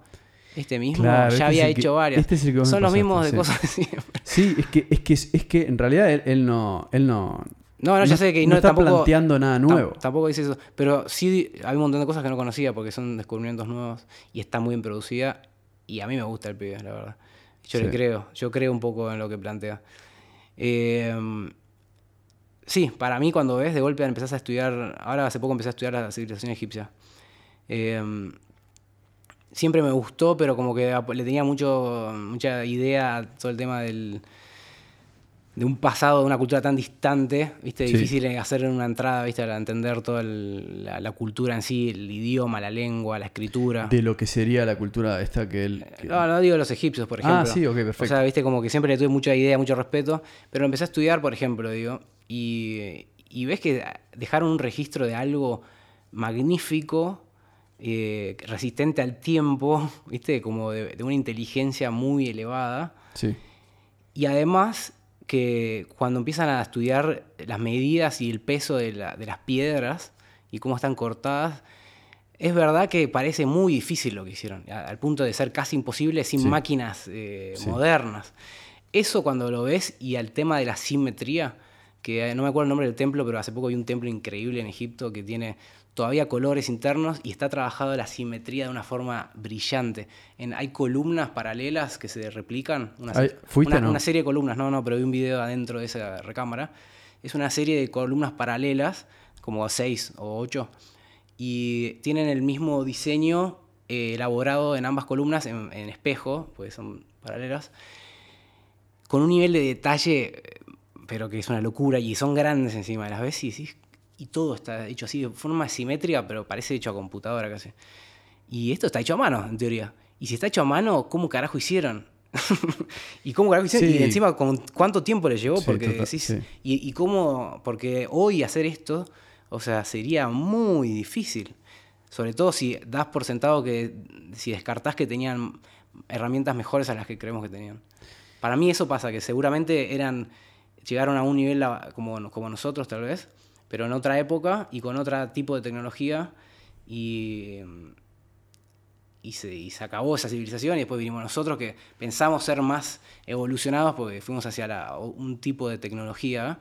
este mismo, Claro, ya este había el que- hecho varias. este es el que vos me Son los pasaste, mismos de sí. cosas de siempre. [LAUGHS] Sí, es que, es que, es que en realidad él, él no, él no, No, no, ya sé que no no, está tampoco, planteando nada nuevo. Tampoco dice eso. Pero sí hay un montón de cosas que no conocía porque son descubrimientos nuevos y está muy bien producida. Y a mí me gusta el pibe, la verdad. Yo Sí. le creo, yo creo un poco en lo que plantea. Eh, sí, para mí cuando ves, de golpe empezás a estudiar, ahora hace poco empecé a estudiar la civilización egipcia. Eh, siempre me gustó, pero como que le tenía mucho, mucha idea a todo el tema del, de un pasado, de una cultura tan distante, ¿viste? Sí. Difícil hacer una entrada, ¿viste? Para entender toda el- la, la cultura en sí, el idioma, la lengua, la escritura. De lo que sería la cultura esta que él... que- No, no digo los egipcios, por Ah, ejemplo. sí, ok, O perfecto. sea, viste, como que siempre le tuve mucha idea, mucho respeto, pero empecé a estudiar, por ejemplo, digo, y, y ves que dejaron un registro de algo magnífico, eh, resistente al tiempo, [LAUGHS] viste, como de, de una inteligencia muy elevada, Sí, y además que cuando empiezan a estudiar las medidas y el peso de, la- de las piedras y cómo están cortadas, es verdad que parece muy difícil lo que hicieron, al punto de ser casi imposible sin Sí. máquinas eh, Sí. modernas. Eso cuando lo ves y al tema de la simetría, que eh, no me acuerdo el nombre del templo, pero hace poco vi un templo increíble en Egipto que tiene todavía colores internos y está trabajado la simetría de una forma brillante. En, hay columnas paralelas que se replican. Una, Ay, ¿fuiste una- no? una serie de columnas, no, no, pero vi un video adentro de esa recámara. Es una serie de columnas paralelas, como seis o ocho, y tienen el mismo diseño eh, elaborado en ambas columnas en, en espejo, pues son paralelas, con un nivel de detalle, eh, pero que es una locura, y son grandes encima, las ves y decís, y todo está hecho así de forma simétrica, pero parece hecho a computadora casi. Y esto está hecho a mano, en teoría. Y si está hecho a mano, ¿cómo carajo hicieron? [LAUGHS] ¿Y cómo carajo hicieron? Sí. Y encima, ¿con ¿cuánto tiempo les llevó? Sí, porque total, decís, sí. y, y cómo, porque hoy hacer esto, o sea, sería muy difícil. Sobre todo si das por sentado que, si descartás que tenían herramientas mejores a las que creemos que tenían. Para mí eso pasa, que seguramente eran, llegaron a un nivel como, como nosotros tal vez, pero en otra época y con otro tipo de tecnología y, y, se, y se acabó esa civilización y después vinimos nosotros que pensamos ser más evolucionados porque fuimos hacia la- un tipo de tecnología,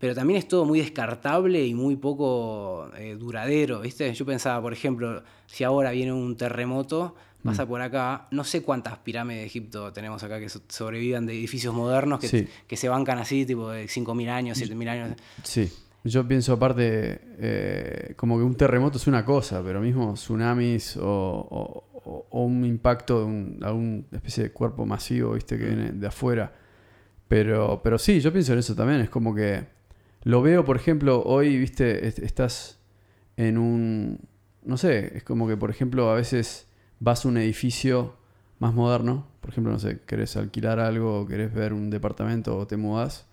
pero también es todo muy descartable y muy poco eh, duradero, ¿viste? Yo pensaba, por ejemplo, si ahora viene un terremoto, pasa Mm. por acá, no sé cuántas pirámides de Egipto tenemos acá que so- sobrevivan de edificios modernos que, Sí. que se bancan así, tipo de 5.000 años, 7.000 años. sí. Yo pienso aparte, eh, como que un terremoto es una cosa, pero mismo tsunamis o, o- un impacto de un, alguna especie de cuerpo masivo, viste, que viene de afuera. Pero, pero sí, yo pienso en eso también. Es como que lo veo, por ejemplo, hoy, viste, est- estás en un. No sé, es como que, por ejemplo, a veces vas a un edificio más moderno. Por ejemplo, no sé, querés alquilar algo querés ver un departamento o te mudás.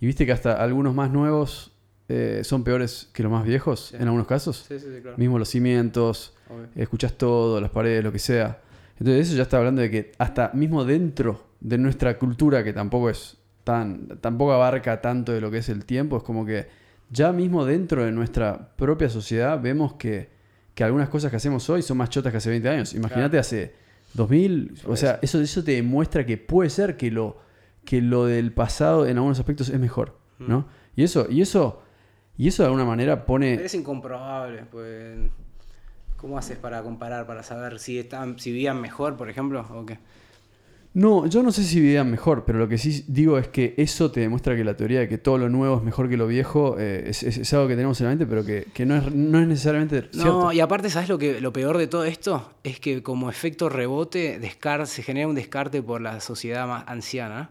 Y viste que hasta algunos más nuevos eh, son peores que los más viejos, Sí. en algunos casos. Sí, sí, sí, claro. Mismo los cimientos, escuchas todo, las paredes, lo que sea. Entonces eso ya está hablando de que hasta mismo dentro de nuestra cultura, que tampoco es tan, tampoco abarca tanto de lo que es el tiempo, es como que ya mismo dentro de nuestra propia sociedad vemos que, que algunas cosas que hacemos hoy son más chotas que hace 20 años. Imagínate Claro. hace 2000, o Por sea, eso, eso te demuestra que puede ser que lo, que lo del pasado en algunos aspectos es mejor, ¿no? Mm. Y eso, y eso, y eso de alguna manera pone... Es incomprobable, pues. ¿Cómo haces para comparar, para saber si están, si vivían mejor, por ejemplo? ¿O qué? No, yo no sé si vivían mejor, pero lo que sí digo es que eso te demuestra que la teoría de que todo lo nuevo es mejor que lo viejo eh, es, es- es algo que tenemos en la mente, pero que, que no, es, no es necesariamente cierto. No, y aparte, ¿sabes lo que lo peor de todo esto? Es que como efecto rebote, descar- se genera un descarte por la sociedad más anciana.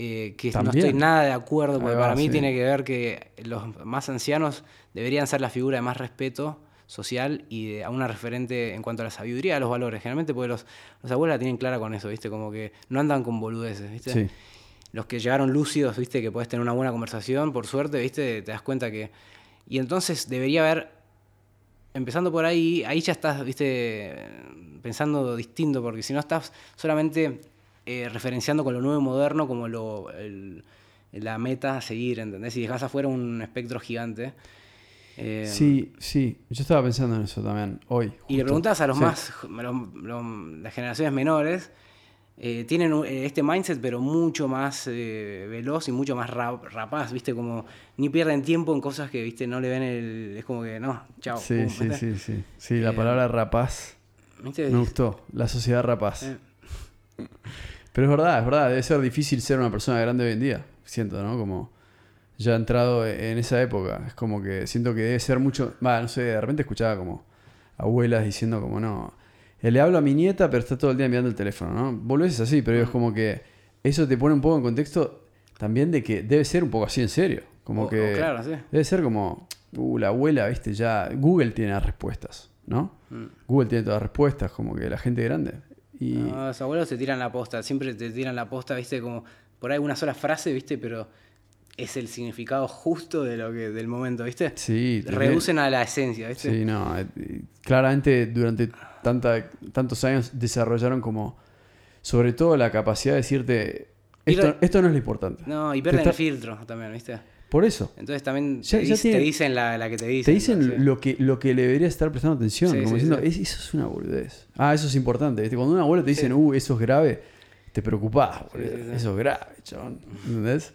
Eh, que no estoy nada de acuerdo, porque va, para mí sí. tiene que ver que los más ancianos deberían ser la figura de más respeto social y de a una referente en cuanto a la sabiduría de los valores. Generalmente porque los, los abuelos la tienen clara con eso, ¿viste? Como que no andan con boludeces, ¿viste? Sí. los que llegaron lúcidos, viste, que puedes tener una buena conversación, por suerte, viste, te das cuenta que. Y entonces debería haber. Empezando por ahí, ahí ya estás, viste, pensando distinto, porque si no estás solamente eh, referenciando con lo nuevo y moderno como lo, el- la meta a seguir, ¿entendés? Y dejas afuera un espectro gigante. Eh, Sí, sí. Yo estaba pensando en eso también, hoy. Y le preguntas a los Sí. más, los- los- las generaciones menores, eh, tienen este mindset, pero mucho más eh, veloz y mucho más ra- rapaz, ¿viste? Como ni pierden tiempo en cosas que, ¿viste? No le ven el. Es como que, no, chao. Sí, pum, sí, sí, sí. Sí, la palabra rapaz ¿Viste? me gustó. La sociedad rapaz. Pero es verdad, es verdad. Debe ser difícil ser una persona grande hoy en día. Siento, ¿no? Como ya entrado en esa época. Es como que siento que debe ser mucho. Va, no sé, de repente escuchaba como abuelas diciendo como no. eh, Le hablo a mi nieta, pero está todo el día mirando el teléfono, ¿no? Ves así, pero es como que eso te pone un poco en contexto también de que debe ser un poco así en serio. Como o- o que. claro, sí. Debe ser como, uh, la abuela, viste, ya. Google tiene las respuestas, ¿no? Mm. Google tiene todas las respuestas, como que la gente grande. Y. No, los abuelos te tiran la posta, siempre te tiran la posta, ¿viste? Como por ahí una sola frase, ¿viste? Pero es el significado justo de lo que, del momento, ¿viste? sí, Reducen a la esencia, ¿viste? Sí, no. eh, Claramente durante tanta, tantos años desarrollaron como. Sobre todo la capacidad de decirte. Esto, esto no es lo importante. No, y pierden el filtro también, ¿viste? Por eso. Entonces también Ya- te, ya dicen la, la que te dicen. Te dicen lo que, lo que le deberías estar prestando atención. Sí, como sí, diciendo, sí. "Es- eso es una boludez. Ah, eso es importante. ¿viste? Cuando un abuelo te dicen, uh, eso es grave, te preocupás, boludo. Eso es grave, chabón. ¿Entendés?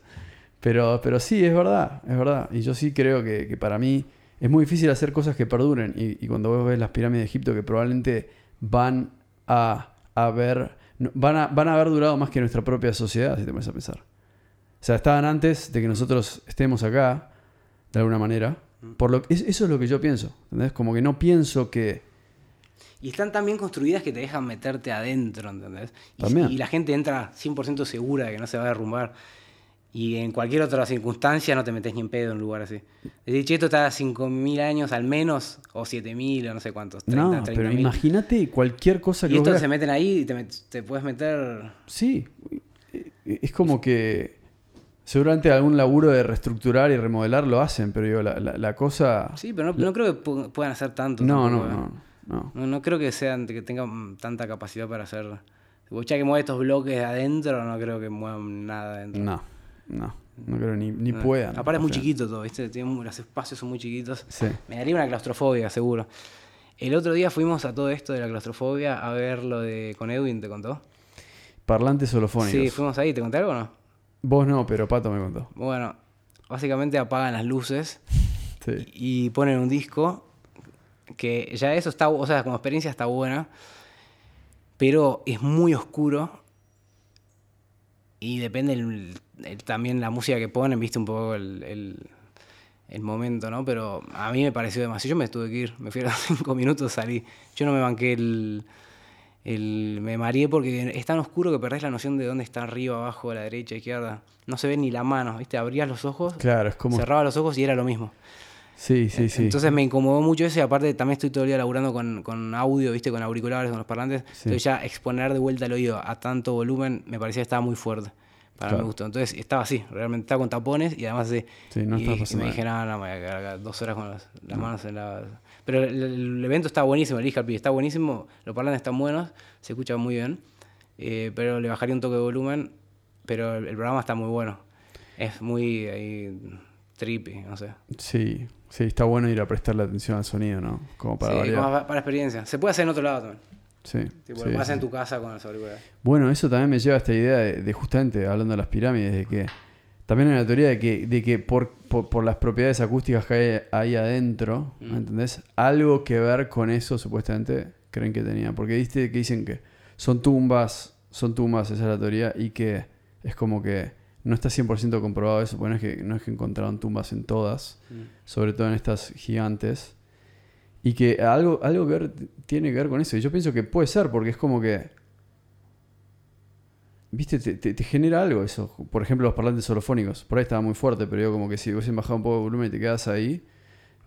Pero, pero sí, es verdad, es verdad. Y yo sí creo que, que para mí es muy difícil hacer cosas que perduren. Y, y cuando vos ves las pirámides de Egipto, que probablemente van a haber, van a, van a haber durado más que nuestra propia sociedad, si te pones a pensar. O sea, estaban antes de que nosotros estemos acá, de alguna manera. Por lo, es- eso es lo que yo pienso. ¿entendés? Como que no pienso que. Y están tan bien construidas que te dejan meterte adentro, ¿entendés? Y, y la gente entra 100% segura de que no se va a derrumbar. Y en cualquier otra circunstancia no te metes ni en pedo en un lugar así. Decir, che, esto está a 5.000 años al menos, o 7.000, o no sé cuántos. 30, no, pero 30.000. imagínate cualquier cosa que Y estos se meten ahí y te, te puedes meter. Sí, es como que seguramente algún laburo de reestructurar y remodelar lo hacen, pero digo, la, la- la cosa... Sí, pero no, no creo que pu- puedan hacer tanto. no, tampoco, no, ¿eh? no, no. No, no creo que sean que tengan tanta capacidad para hacer. Vos ya que mueve estos bloques de adentro, no creo que muevan nada adentro. No, no, no creo ni, ni No. puedan. Aparte es muy sea, chiquito todo, ¿viste? Tiene los espacios son muy chiquitos. Sí, Me daría una claustrofobia, seguro. El otro día fuimos a todo esto de la claustrofobia a ver lo de con Edwin, ¿te contó? parlantes holofónicos. Sí, fuimos ahí, ¿te conté algo o no? Vos no, pero Pato me contó. Bueno, básicamente apagan las luces Sí. y ponen un disco que ya eso está, o sea, como experiencia está buena, pero es muy oscuro y depende el- el- también la música que ponen, viste un poco el, el- el momento, ¿no? Pero a mí me pareció demasiado, yo me tuve que ir, me fui a los [LAUGHS] cinco minutos, salí, yo no me banqué el... el me mareé porque es tan oscuro que perdés la noción de dónde está arriba, abajo, a la derecha, izquierda. No se ve ni la mano, ¿viste? Abrías los ojos Claro, es como... cerraba los ojos y era lo mismo. Sí, sí, sí. Entonces me incomodó mucho eso y aparte también estoy todo el día laburando con, con audio, viste, con auriculares, con los parlantes. Sí. Entonces ya exponer de vuelta el oído a tanto volumen me parecía que estaba muy fuerte para Claro. mi gusto. Entonces estaba así, realmente estaba con tapones y además así. Sí, no y, y me dije, no, no, me voy a quedar acá dos horas con las, las manos en la... Pero el, el evento está buenísimo, el Iscarpi está buenísimo, los parlantes están buenos, se escucha muy bien, eh, pero le bajaría un toque de volumen, pero el, el programa está muy bueno. Es muy ahí, trippy, no sé. Sí, sí, está bueno ir a prestarle atención al sonido, ¿no? Como para sí, variar. como pa- para experiencia. Se puede hacer en otro lado también. Sí, Tipo, sí, lo sí. en tu casa con los auriculares. Bueno, eso también me lleva a esta idea de, de justamente, hablando de las pirámides, de que también hay una teoría de que, de que por, por, por las propiedades acústicas que hay ahí adentro, Mm. ¿entendés? Algo que ver con eso supuestamente creen que tenía. Porque viste que dicen que son tumbas, son tumbas, esa es la teoría, y que es como que no está 100% comprobado eso, porque no es, que, no es que encontraron tumbas en todas, sobre todo en estas gigantes. Y que algo, algo que ver, tiene que ver con eso. Y yo pienso que puede ser, porque es como que. Viste, te, te- te genera algo eso. Por ejemplo, los parlantes holofónicos. Por ahí estaba muy fuerte, pero yo como que si vos bajado un poco de volumen y te quedas ahí,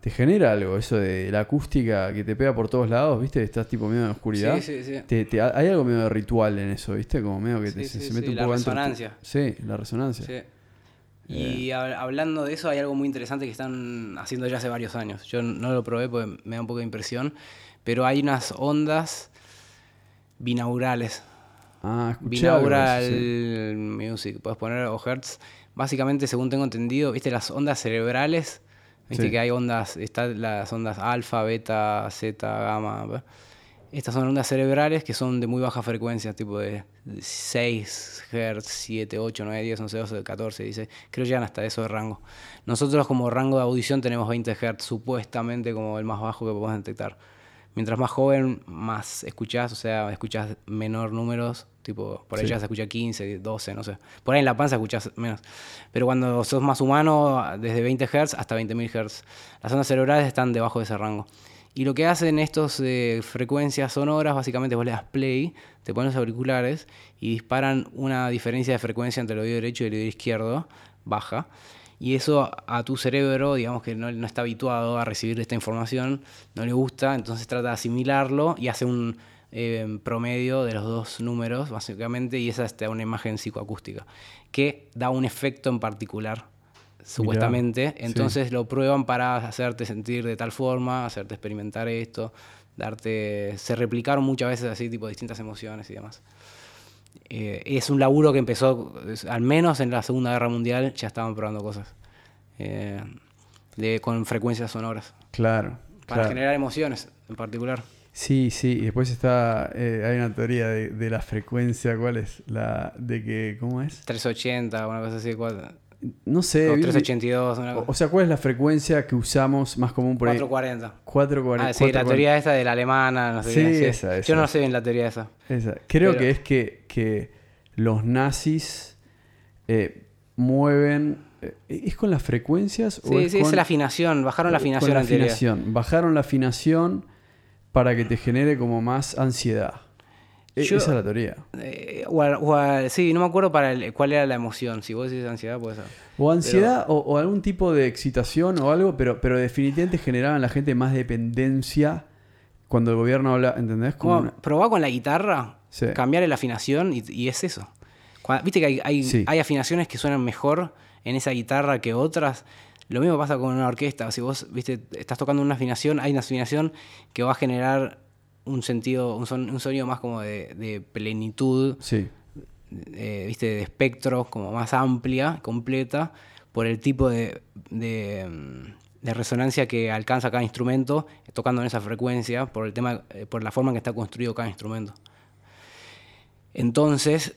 te genera algo. Eso de la acústica que te pega por todos lados, ¿viste? Estás tipo medio en oscuridad. Sí, sí, sí. Te- te- hay algo medio de ritual en eso, ¿viste? Como medio que te- Sí, se, sí, se mete sí, un la poco adentro. resonancia. Sí, la resonancia. Sí. Y hab- hablando de eso, hay algo muy interesante que están haciendo ya hace varios años. Yo no lo probé porque me da un poco de impresión, pero hay unas ondas binaurales. Ah, Binaural sí. music, puedes poner o hertz. Básicamente, según tengo entendido, viste las ondas cerebrales Viste Sí. que hay ondas, están las ondas alfa, beta, zeta, gamma. Estas son ondas cerebrales que son de muy baja frecuencia, tipo de 6 Hz, 7, 8, 9, 10, 11, 12, 14, 16. Creo que llegan hasta eso de rango. Nosotros como rango de audición tenemos 20 Hz, supuestamente como el más bajo que podemos detectar. Mientras más joven, más escuchás, o sea, escuchás menor números, tipo, por ahí Sí. ya se escucha 15, 12, no sé. Por ahí en la panza escuchás menos. Pero cuando sos más humano, desde 20 Hz hasta 20.000 Hz. Las ondas cerebrales están debajo de ese rango. Y lo que hacen estos eh, frecuencias sonoras, básicamente vos le das play, te pones los auriculares y disparan una diferencia de frecuencia entre el oído derecho y el oído izquierdo, baja. Y eso a tu cerebro, digamos que no, no está habituado a recibir esta información, no le gusta, entonces trata de asimilarlo y hace un eh, promedio de los dos números, básicamente, y esa es una imagen psicoacústica, que da un efecto en particular, supuestamente. Entonces lo prueban para hacerte sentir de tal forma, hacerte experimentar esto, darte. Se replicaron muchas veces así, tipo distintas emociones y demás. Eh, es un laburo que empezó, al menos en la Segunda Guerra Mundial, ya estaban probando cosas. eh, de, con frecuencias sonoras. Claro. Para claro. generar emociones en particular. Sí, sí, y después está, eh, hay una teoría de, de la frecuencia, ¿cuál es? La de que, ¿cómo es? 380, una cosa así. cuatro- No sé. o vi- 382, una o, sea, ¿cuál es la frecuencia que usamos más común por ahí? 440. 440. Ah, sí, la teoría esta de la alemana, no sé Sí, esa, esa. Yo no sé bien la teoría esa. Esa. Creo Pero- que es que, que los nazis eh, mueven... eh, ¿Es con las frecuencias? o Sí, es sí, con, es la afinación. Bajaron la con afinación la en teoría. afinación. Bajaron la afinación para que te genere como más ansiedad. E- Yo- Esa es la teoría. Eh, o sí, no me acuerdo para el- cuál era la emoción. Si vos decís ansiedad, puede ser. O ansiedad o, o algún tipo de excitación o algo, pero, pero definitivamente generaban en la gente más dependencia cuando el gobierno habla, ¿entendés? Como una- probá con la guitarra, Sí. cambiar la afinación y, y es eso. Viste que hay, hay, Sí. hay afinaciones que suenan mejor en esa guitarra que otras. Lo mismo pasa con una orquesta. Si vos viste, estás tocando una afinación, hay una afinación que va a generar un sentido, un, son- un sonido más como de, de plenitud, Sí, eh, viste, de espectro, como más amplia, completa, por el tipo de, de, de resonancia que alcanza cada instrumento tocando en esa frecuencia, por el tema, eh, por la forma en que está construido cada instrumento. Entonces,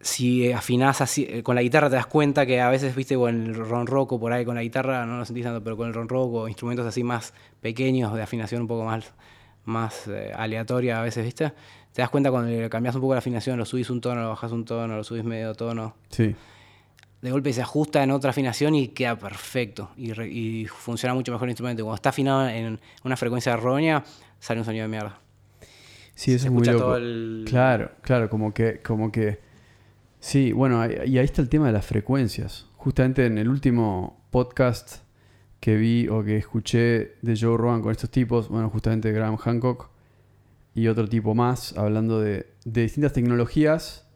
si afinás así, eh, con la guitarra te das cuenta que a veces, viste, con el ronroco por ahí, con la guitarra no lo sentís tanto, pero con el ronroco, instrumentos así más pequeños, de afinación un poco más, más eh, aleatoria a veces, viste, te das cuenta cuando le cambias un poco la afinación, lo subís un tono, lo bajás un tono, lo subís medio tono, sí. de golpe se ajusta en otra afinación y queda perfecto y, re- y funciona mucho mejor el instrumento. Cuando está afinado en una frecuencia errónea, sale un sonido de mierda. Sí, eso Se es muy loco. todo el- Claro, claro, como que, como que. Sí, bueno, y ahí está el tema de las frecuencias. Justamente en el último podcast que vi o que escuché de Joe Rogan con estos tipos, bueno, justamente Graham Hancock y otro tipo más, hablando de, de distintas tecnologías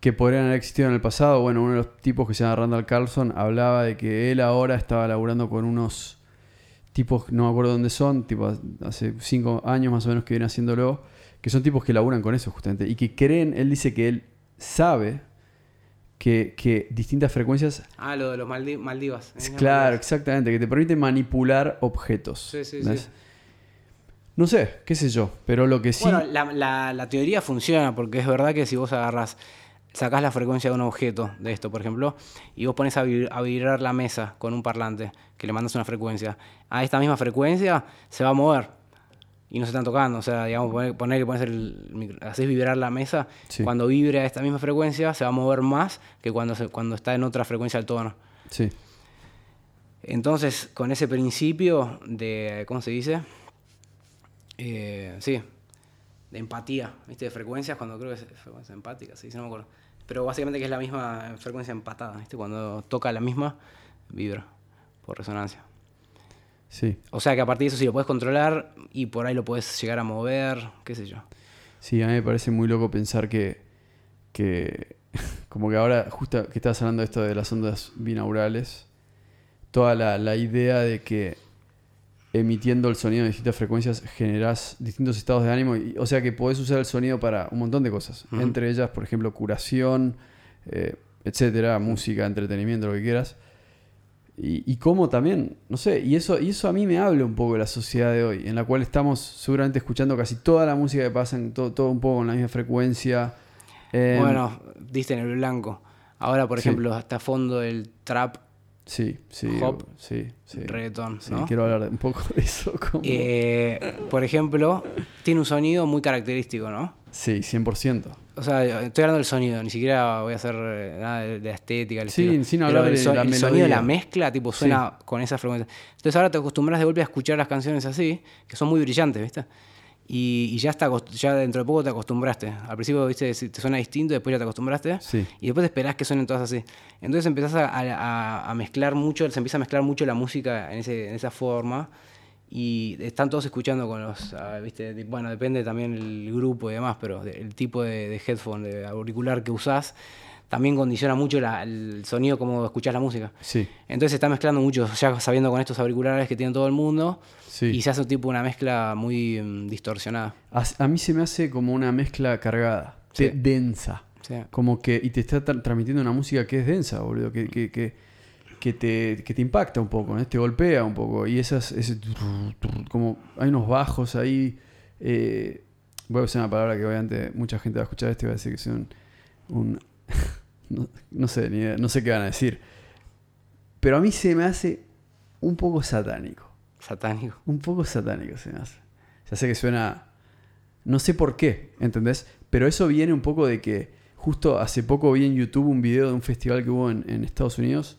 que podrían haber existido en el pasado. Bueno, uno de los tipos que se llama Randall Carlson hablaba de que él ahora estaba laburando con unos tipos, no me acuerdo dónde son, tipo hace cinco años más o menos que vienen haciéndolo, que son tipos que laburan con eso justamente, y que creen, él dice que él sabe que, que distintas frecuencias, Ah, lo de los Maldi- Maldivas. ¿eh? claro, exactamente, que te permiten manipular objetos. Sí, sí, ¿ves? sí. No sé, qué sé yo, pero lo que sí... Bueno, la, la- la teoría funciona porque es verdad que si vos agarras, sacás la frecuencia de un objeto, de esto por ejemplo, y vos pones a, a vibrar la mesa con un parlante, que le mandas una frecuencia, a esta misma frecuencia se va a mover y no se están tocando. O sea, digamos, poner, poner que pones el, micro- haces vibrar la mesa, Sí. cuando vibre a esta misma frecuencia se va a mover más que cuando, se- cuando está en otra frecuencia del tono. Sí, Entonces, con ese principio de, ¿cómo se dice? Eh, sí, de empatía, ¿viste? De frecuencias, cuando creo que es frecuencia empática, sí, no me acuerdo. Pero básicamente que es la misma frecuencia empatada, ¿viste? Cuando toca la misma, vibra por resonancia. Sí. O sea que a partir de eso sí lo puedes controlar y por ahí lo puedes llegar a mover, qué sé yo. Sí, a mí me parece muy loco pensar que, que [LAUGHS] como que ahora, justo que estabas hablando de esto de las ondas binaurales, toda la, la idea de que emitiendo el sonido en distintas frecuencias generás distintos estados de ánimo, y, o sea que podés usar el sonido para un montón de cosas, entre ellas, por ejemplo, curación, eh, etcétera, música, entretenimiento, lo que quieras. Y, y cómo también, no sé, y eso, y eso a mí me habla un poco de la sociedad de hoy, en la cual estamos seguramente escuchando casi toda la música que pasa, en todo, todo un poco con la misma frecuencia. Eh, Bueno, diste en el blanco. Ahora, por Sí. ejemplo, hasta fondo el trap, Sí, sí, hop, sí, sí. reggaetón, Sí, ¿no? quiero hablar un poco de eso. [LAUGHS] como- Eh, por ejemplo, tiene un sonido muy característico, ¿no? Sí, 100%. O sea, estoy hablando del sonido, ni siquiera voy a hacer eh, nada de, la estética. el Sí, estilo. sin hablar el, de so- el sonido la mezcla, tipo, suena con esa frecuencia. Entonces ahora te acostumbras de golpe a escuchar las canciones así, que son muy brillantes, ¿viste? Y, y ya, está, ya dentro de poco te acostumbraste. Al principio, ¿viste? Te suena distinto, después ya te acostumbraste. Sí. Y después esperás que suenen todas así. Entonces empezás a, a- a mezclar mucho, se empieza a mezclar mucho la música en, ese- en esa forma. Y están todos escuchando con los, ah, ¿viste? Bueno, depende también el grupo y demás, pero el tipo de, de headphone, de auricular que usás, también condiciona mucho la- el sonido como escuchás la música. Sí, Entonces se está mezclando mucho, ya sabiendo con estos auriculares que tiene todo el mundo, sí. y se hace tipo una mezcla muy mm, distorsionada. A, a mí se me hace como una mezcla cargada, Sí. densa. Como que, y te está tra- transmitiendo una música que es densa, boludo, que, que, que, que te, que te impacta un poco, te golpea un poco. Y esas, ese como hay unos bajos ahí. eh, voy a usar una palabra que obviamente mucha gente va a escuchar esto y va a decir que es un. un- [LAUGHS] no, no sé, ni idea, no sé qué van a decir. Pero a mí se me hace un poco satánico. Satánico. Un poco satánico se me hace. Ya sé que suena. No sé por qué, ¿entendés? Pero eso viene un poco de que justo hace poco vi en YouTube un video de un festival que hubo en, en Estados Unidos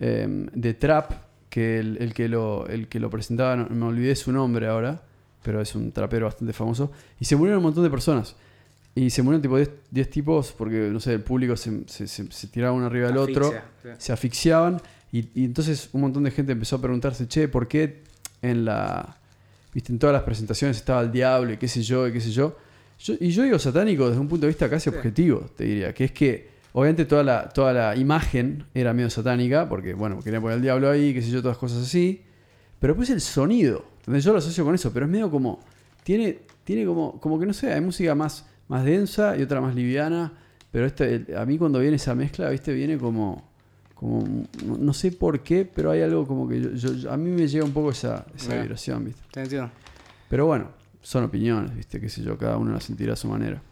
em, de trap, que el, el que lo, el que lo presentaba, no- me olvidé su nombre ahora, pero es un trapero bastante famoso, y se murieron un montón de personas. Y se murieron tipo 10 10 tipos porque, no sé, el público se, se, se- se tiraba uno arriba del otro sí. se asfixiaban y, y entonces un montón de gente empezó a preguntarse, che, ¿por qué en la viste en todas las presentaciones estaba el diablo y qué sé yo y qué sé yo? Yo- y yo digo satánico desde un punto de vista casi Sí. objetivo, te diría, que es que obviamente toda la, toda la imagen era medio satánica, porque bueno, quería poner el diablo ahí, qué sé yo, todas cosas así, pero después el sonido, entonces yo lo asocio con eso, pero es medio como, tiene, tiene como, como que no sé, hay música más, más densa y otra más liviana, pero este, a mí cuando viene esa mezcla, viste, viene como, como no, sé por qué, pero hay algo como que yo, yo- yo- a mí me llega un poco esa, vibración, viste. Te entiendo. Pero bueno, son opiniones, viste, qué sé yo, cada uno la sentirá a su manera.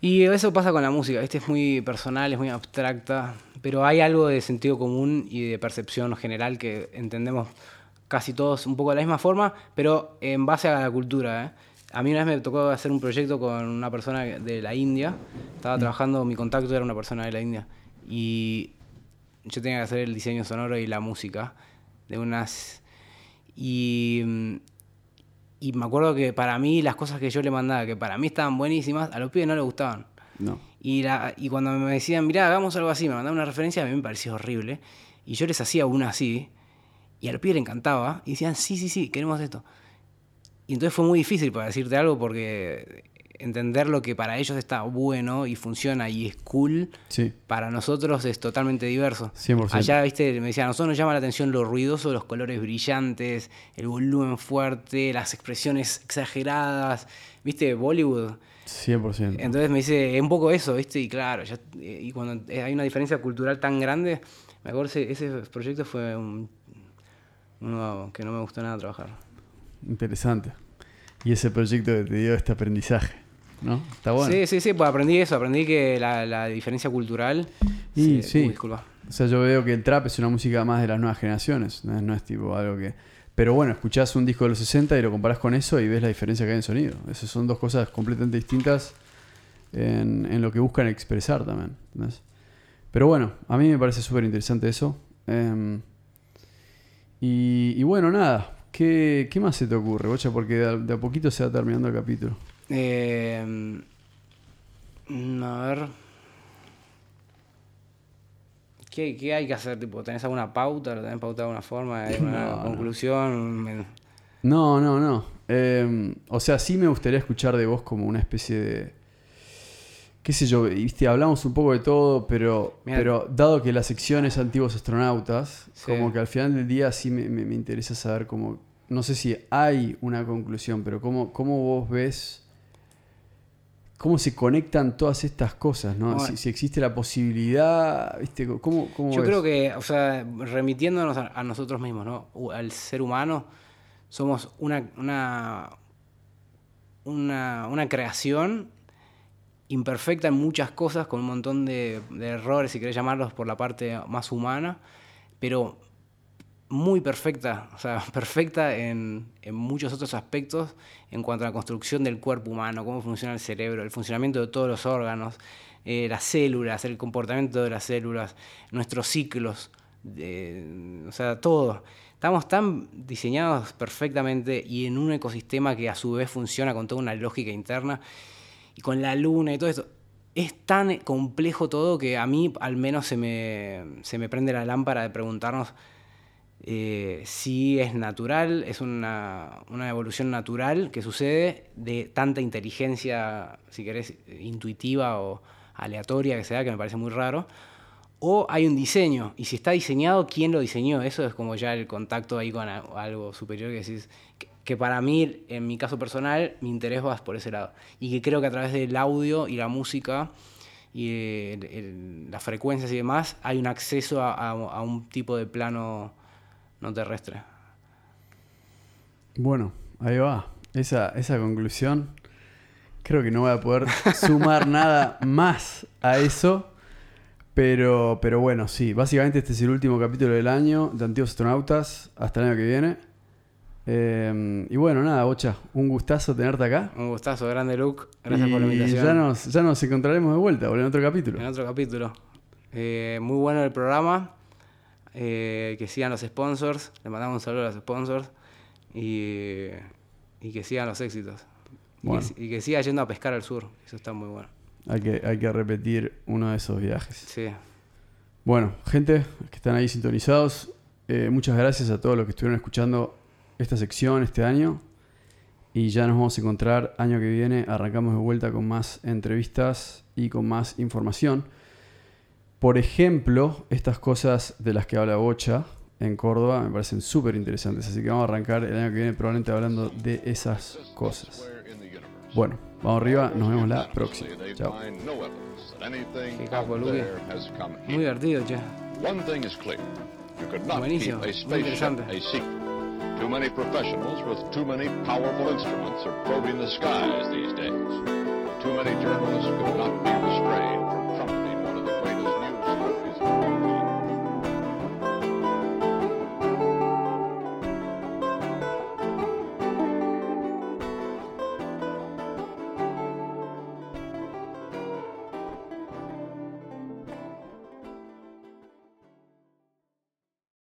Y eso pasa con la música, ¿viste? Es muy personal, es muy abstracta, pero hay algo de sentido común y de percepción general que entendemos casi todos un poco de la misma forma, pero en base a la cultura. ¿eh? A mí una vez me tocó hacer un proyecto con una persona de la India, estaba trabajando, mi contacto era una persona de la India, y yo tenía que hacer el diseño sonoro y la música de unas... Y, mm, y me acuerdo que para mí las cosas que yo le mandaba, que para mí estaban buenísimas, a los pibes no les gustaban. No. Y, la, y cuando me decían, mirá, hagamos algo así, me mandaban una referencia, a mí me parecía horrible. Y yo les hacía una así, y a los pibes les encantaba, y decían, sí, sí, sí, queremos esto. Y entonces fue muy difícil para decirte algo porque entender lo que para ellos está bueno y funciona y es cool, Sí, para nosotros es totalmente diverso. 100%. Allá, viste, me decían, a nosotros nos llama la atención lo ruidoso, los colores brillantes, el volumen fuerte, las expresiones exageradas, viste, Bollywood. 100%. Entonces me dice, es un poco eso, ¿viste? Y claro, ya- eh, y cuando hay una diferencia cultural tan grande, me acuerdo ese, ese proyecto fue un, uno que no me gustó nada trabajar. Interesante. Y ese proyecto que te dio este aprendizaje, ¿no? Está bueno. Sí, sí, sí, pues aprendí eso, aprendí que la, la diferencia cultural... Y sí. uy, disculpa. O sea, yo veo que el trap es una música más de las nuevas generaciones, no es, no es tipo algo que... Pero bueno, escuchás un disco de los 60 y lo comparás con eso y ves la diferencia que hay en sonido. Esas son dos cosas completamente distintas en, en lo que buscan expresar también. ¿entendés? Pero bueno, a mí me parece súper interesante eso. Em, y, y bueno, nada. ¿Qué, qué más se te ocurre, Bocha? Porque de a, de a poquito se va terminando el capítulo. Eh, a ver. ¿Qué, qué hay que hacer? Tipo, ¿Tenés alguna pauta? ¿Lo tenés pautado de alguna forma? ¿Hay una No, conclusión? No, no, no. Eh, o sea, sí me gustaría escuchar de vos como una especie de. qué sé yo, viste, hablamos un poco de todo, pero, Mirá. pero dado que la sección es antiguos astronautas, Sí. como que al final del día sí me, me- me interesa saber cómo. No sé si hay una conclusión, pero cómo, cómo vos ves cómo se conectan todas estas cosas, ¿no? Bueno. Si, si existe la posibilidad, ¿viste? ¿Cómo, cómo Yo ves? creo que, o sea, remitiéndonos a, a nosotros mismos, ¿no? Al ser humano, somos una, una, una, una creación imperfecta en muchas cosas, con un montón de, de errores, si querés llamarlos, por la parte más humana, pero muy perfecta, o sea, [LAUGHS] perfecta en, en muchos otros aspectos en cuanto a la construcción del cuerpo humano, cómo funciona el cerebro, el funcionamiento de todos los órganos, eh, las células, el comportamiento de las células, nuestros ciclos, o sea, todo. Estamos tan diseñados perfectamente y en un ecosistema que a su vez funciona con toda una lógica interna y con la luna y todo esto. Es tan complejo todo que a mí al menos se me, se me prende la lámpara de preguntarnos eh, si es natural, es una, una evolución natural que sucede de tanta inteligencia, si querés, intuitiva o aleatoria que sea, que me parece muy raro, o hay un diseño, y si está diseñado, ¿quién lo diseñó? Eso es como ya el contacto ahí con algo superior que decís, que, que para mí, en mi caso personal, mi interés va por ese lado, y que creo que a través del audio y la música y el- el- las frecuencias y demás, hay un acceso a, a- a un tipo de plano no terrestre. Bueno, ahí va. Esa, esa conclusión. Creo que no voy a poder sumar [LAUGHS] nada más a eso. Pero, pero bueno, sí. Básicamente este es el último capítulo del año de Antiguos Astronautas. Hasta el año que viene. Eh, y bueno, nada, Bocha. Un gustazo tenerte acá. Un gustazo, grande Luke. Gracias por la invitación. Ya nos, ya nos encontraremos de vuelta, boludo, en otro capítulo. En otro capítulo. Eh, muy bueno el programa. Eh, que sigan los sponsors. Le mandamos un saludo a los sponsors. Y, y que sigan los éxitos. Que Y, que, siga yendo a pescar al sur. Eso está muy bueno. Hay que, hay que repetir uno de esos viajes. Sí. Bueno, gente que están ahí sintonizados, eh, muchas gracias a todos los que estuvieron escuchando esta sección este año. Y ya nos vamos a encontrar año que viene. Arrancamos de vuelta con más entrevistas y con más información. Por ejemplo, estas cosas de las que habla Bocha en Córdoba me parecen súper interesantes. Así que vamos a arrancar el año que viene probablemente hablando de esas cosas. Bueno, vamos arriba. Nos vemos la próxima. Chao. Muy divertido, che. One thing is clear. You could not Buenísimo, keep a muy spaceship interesante. a secret. Too many professionals with too many powerful instruments are probing the skies these days. Too many journalists could not be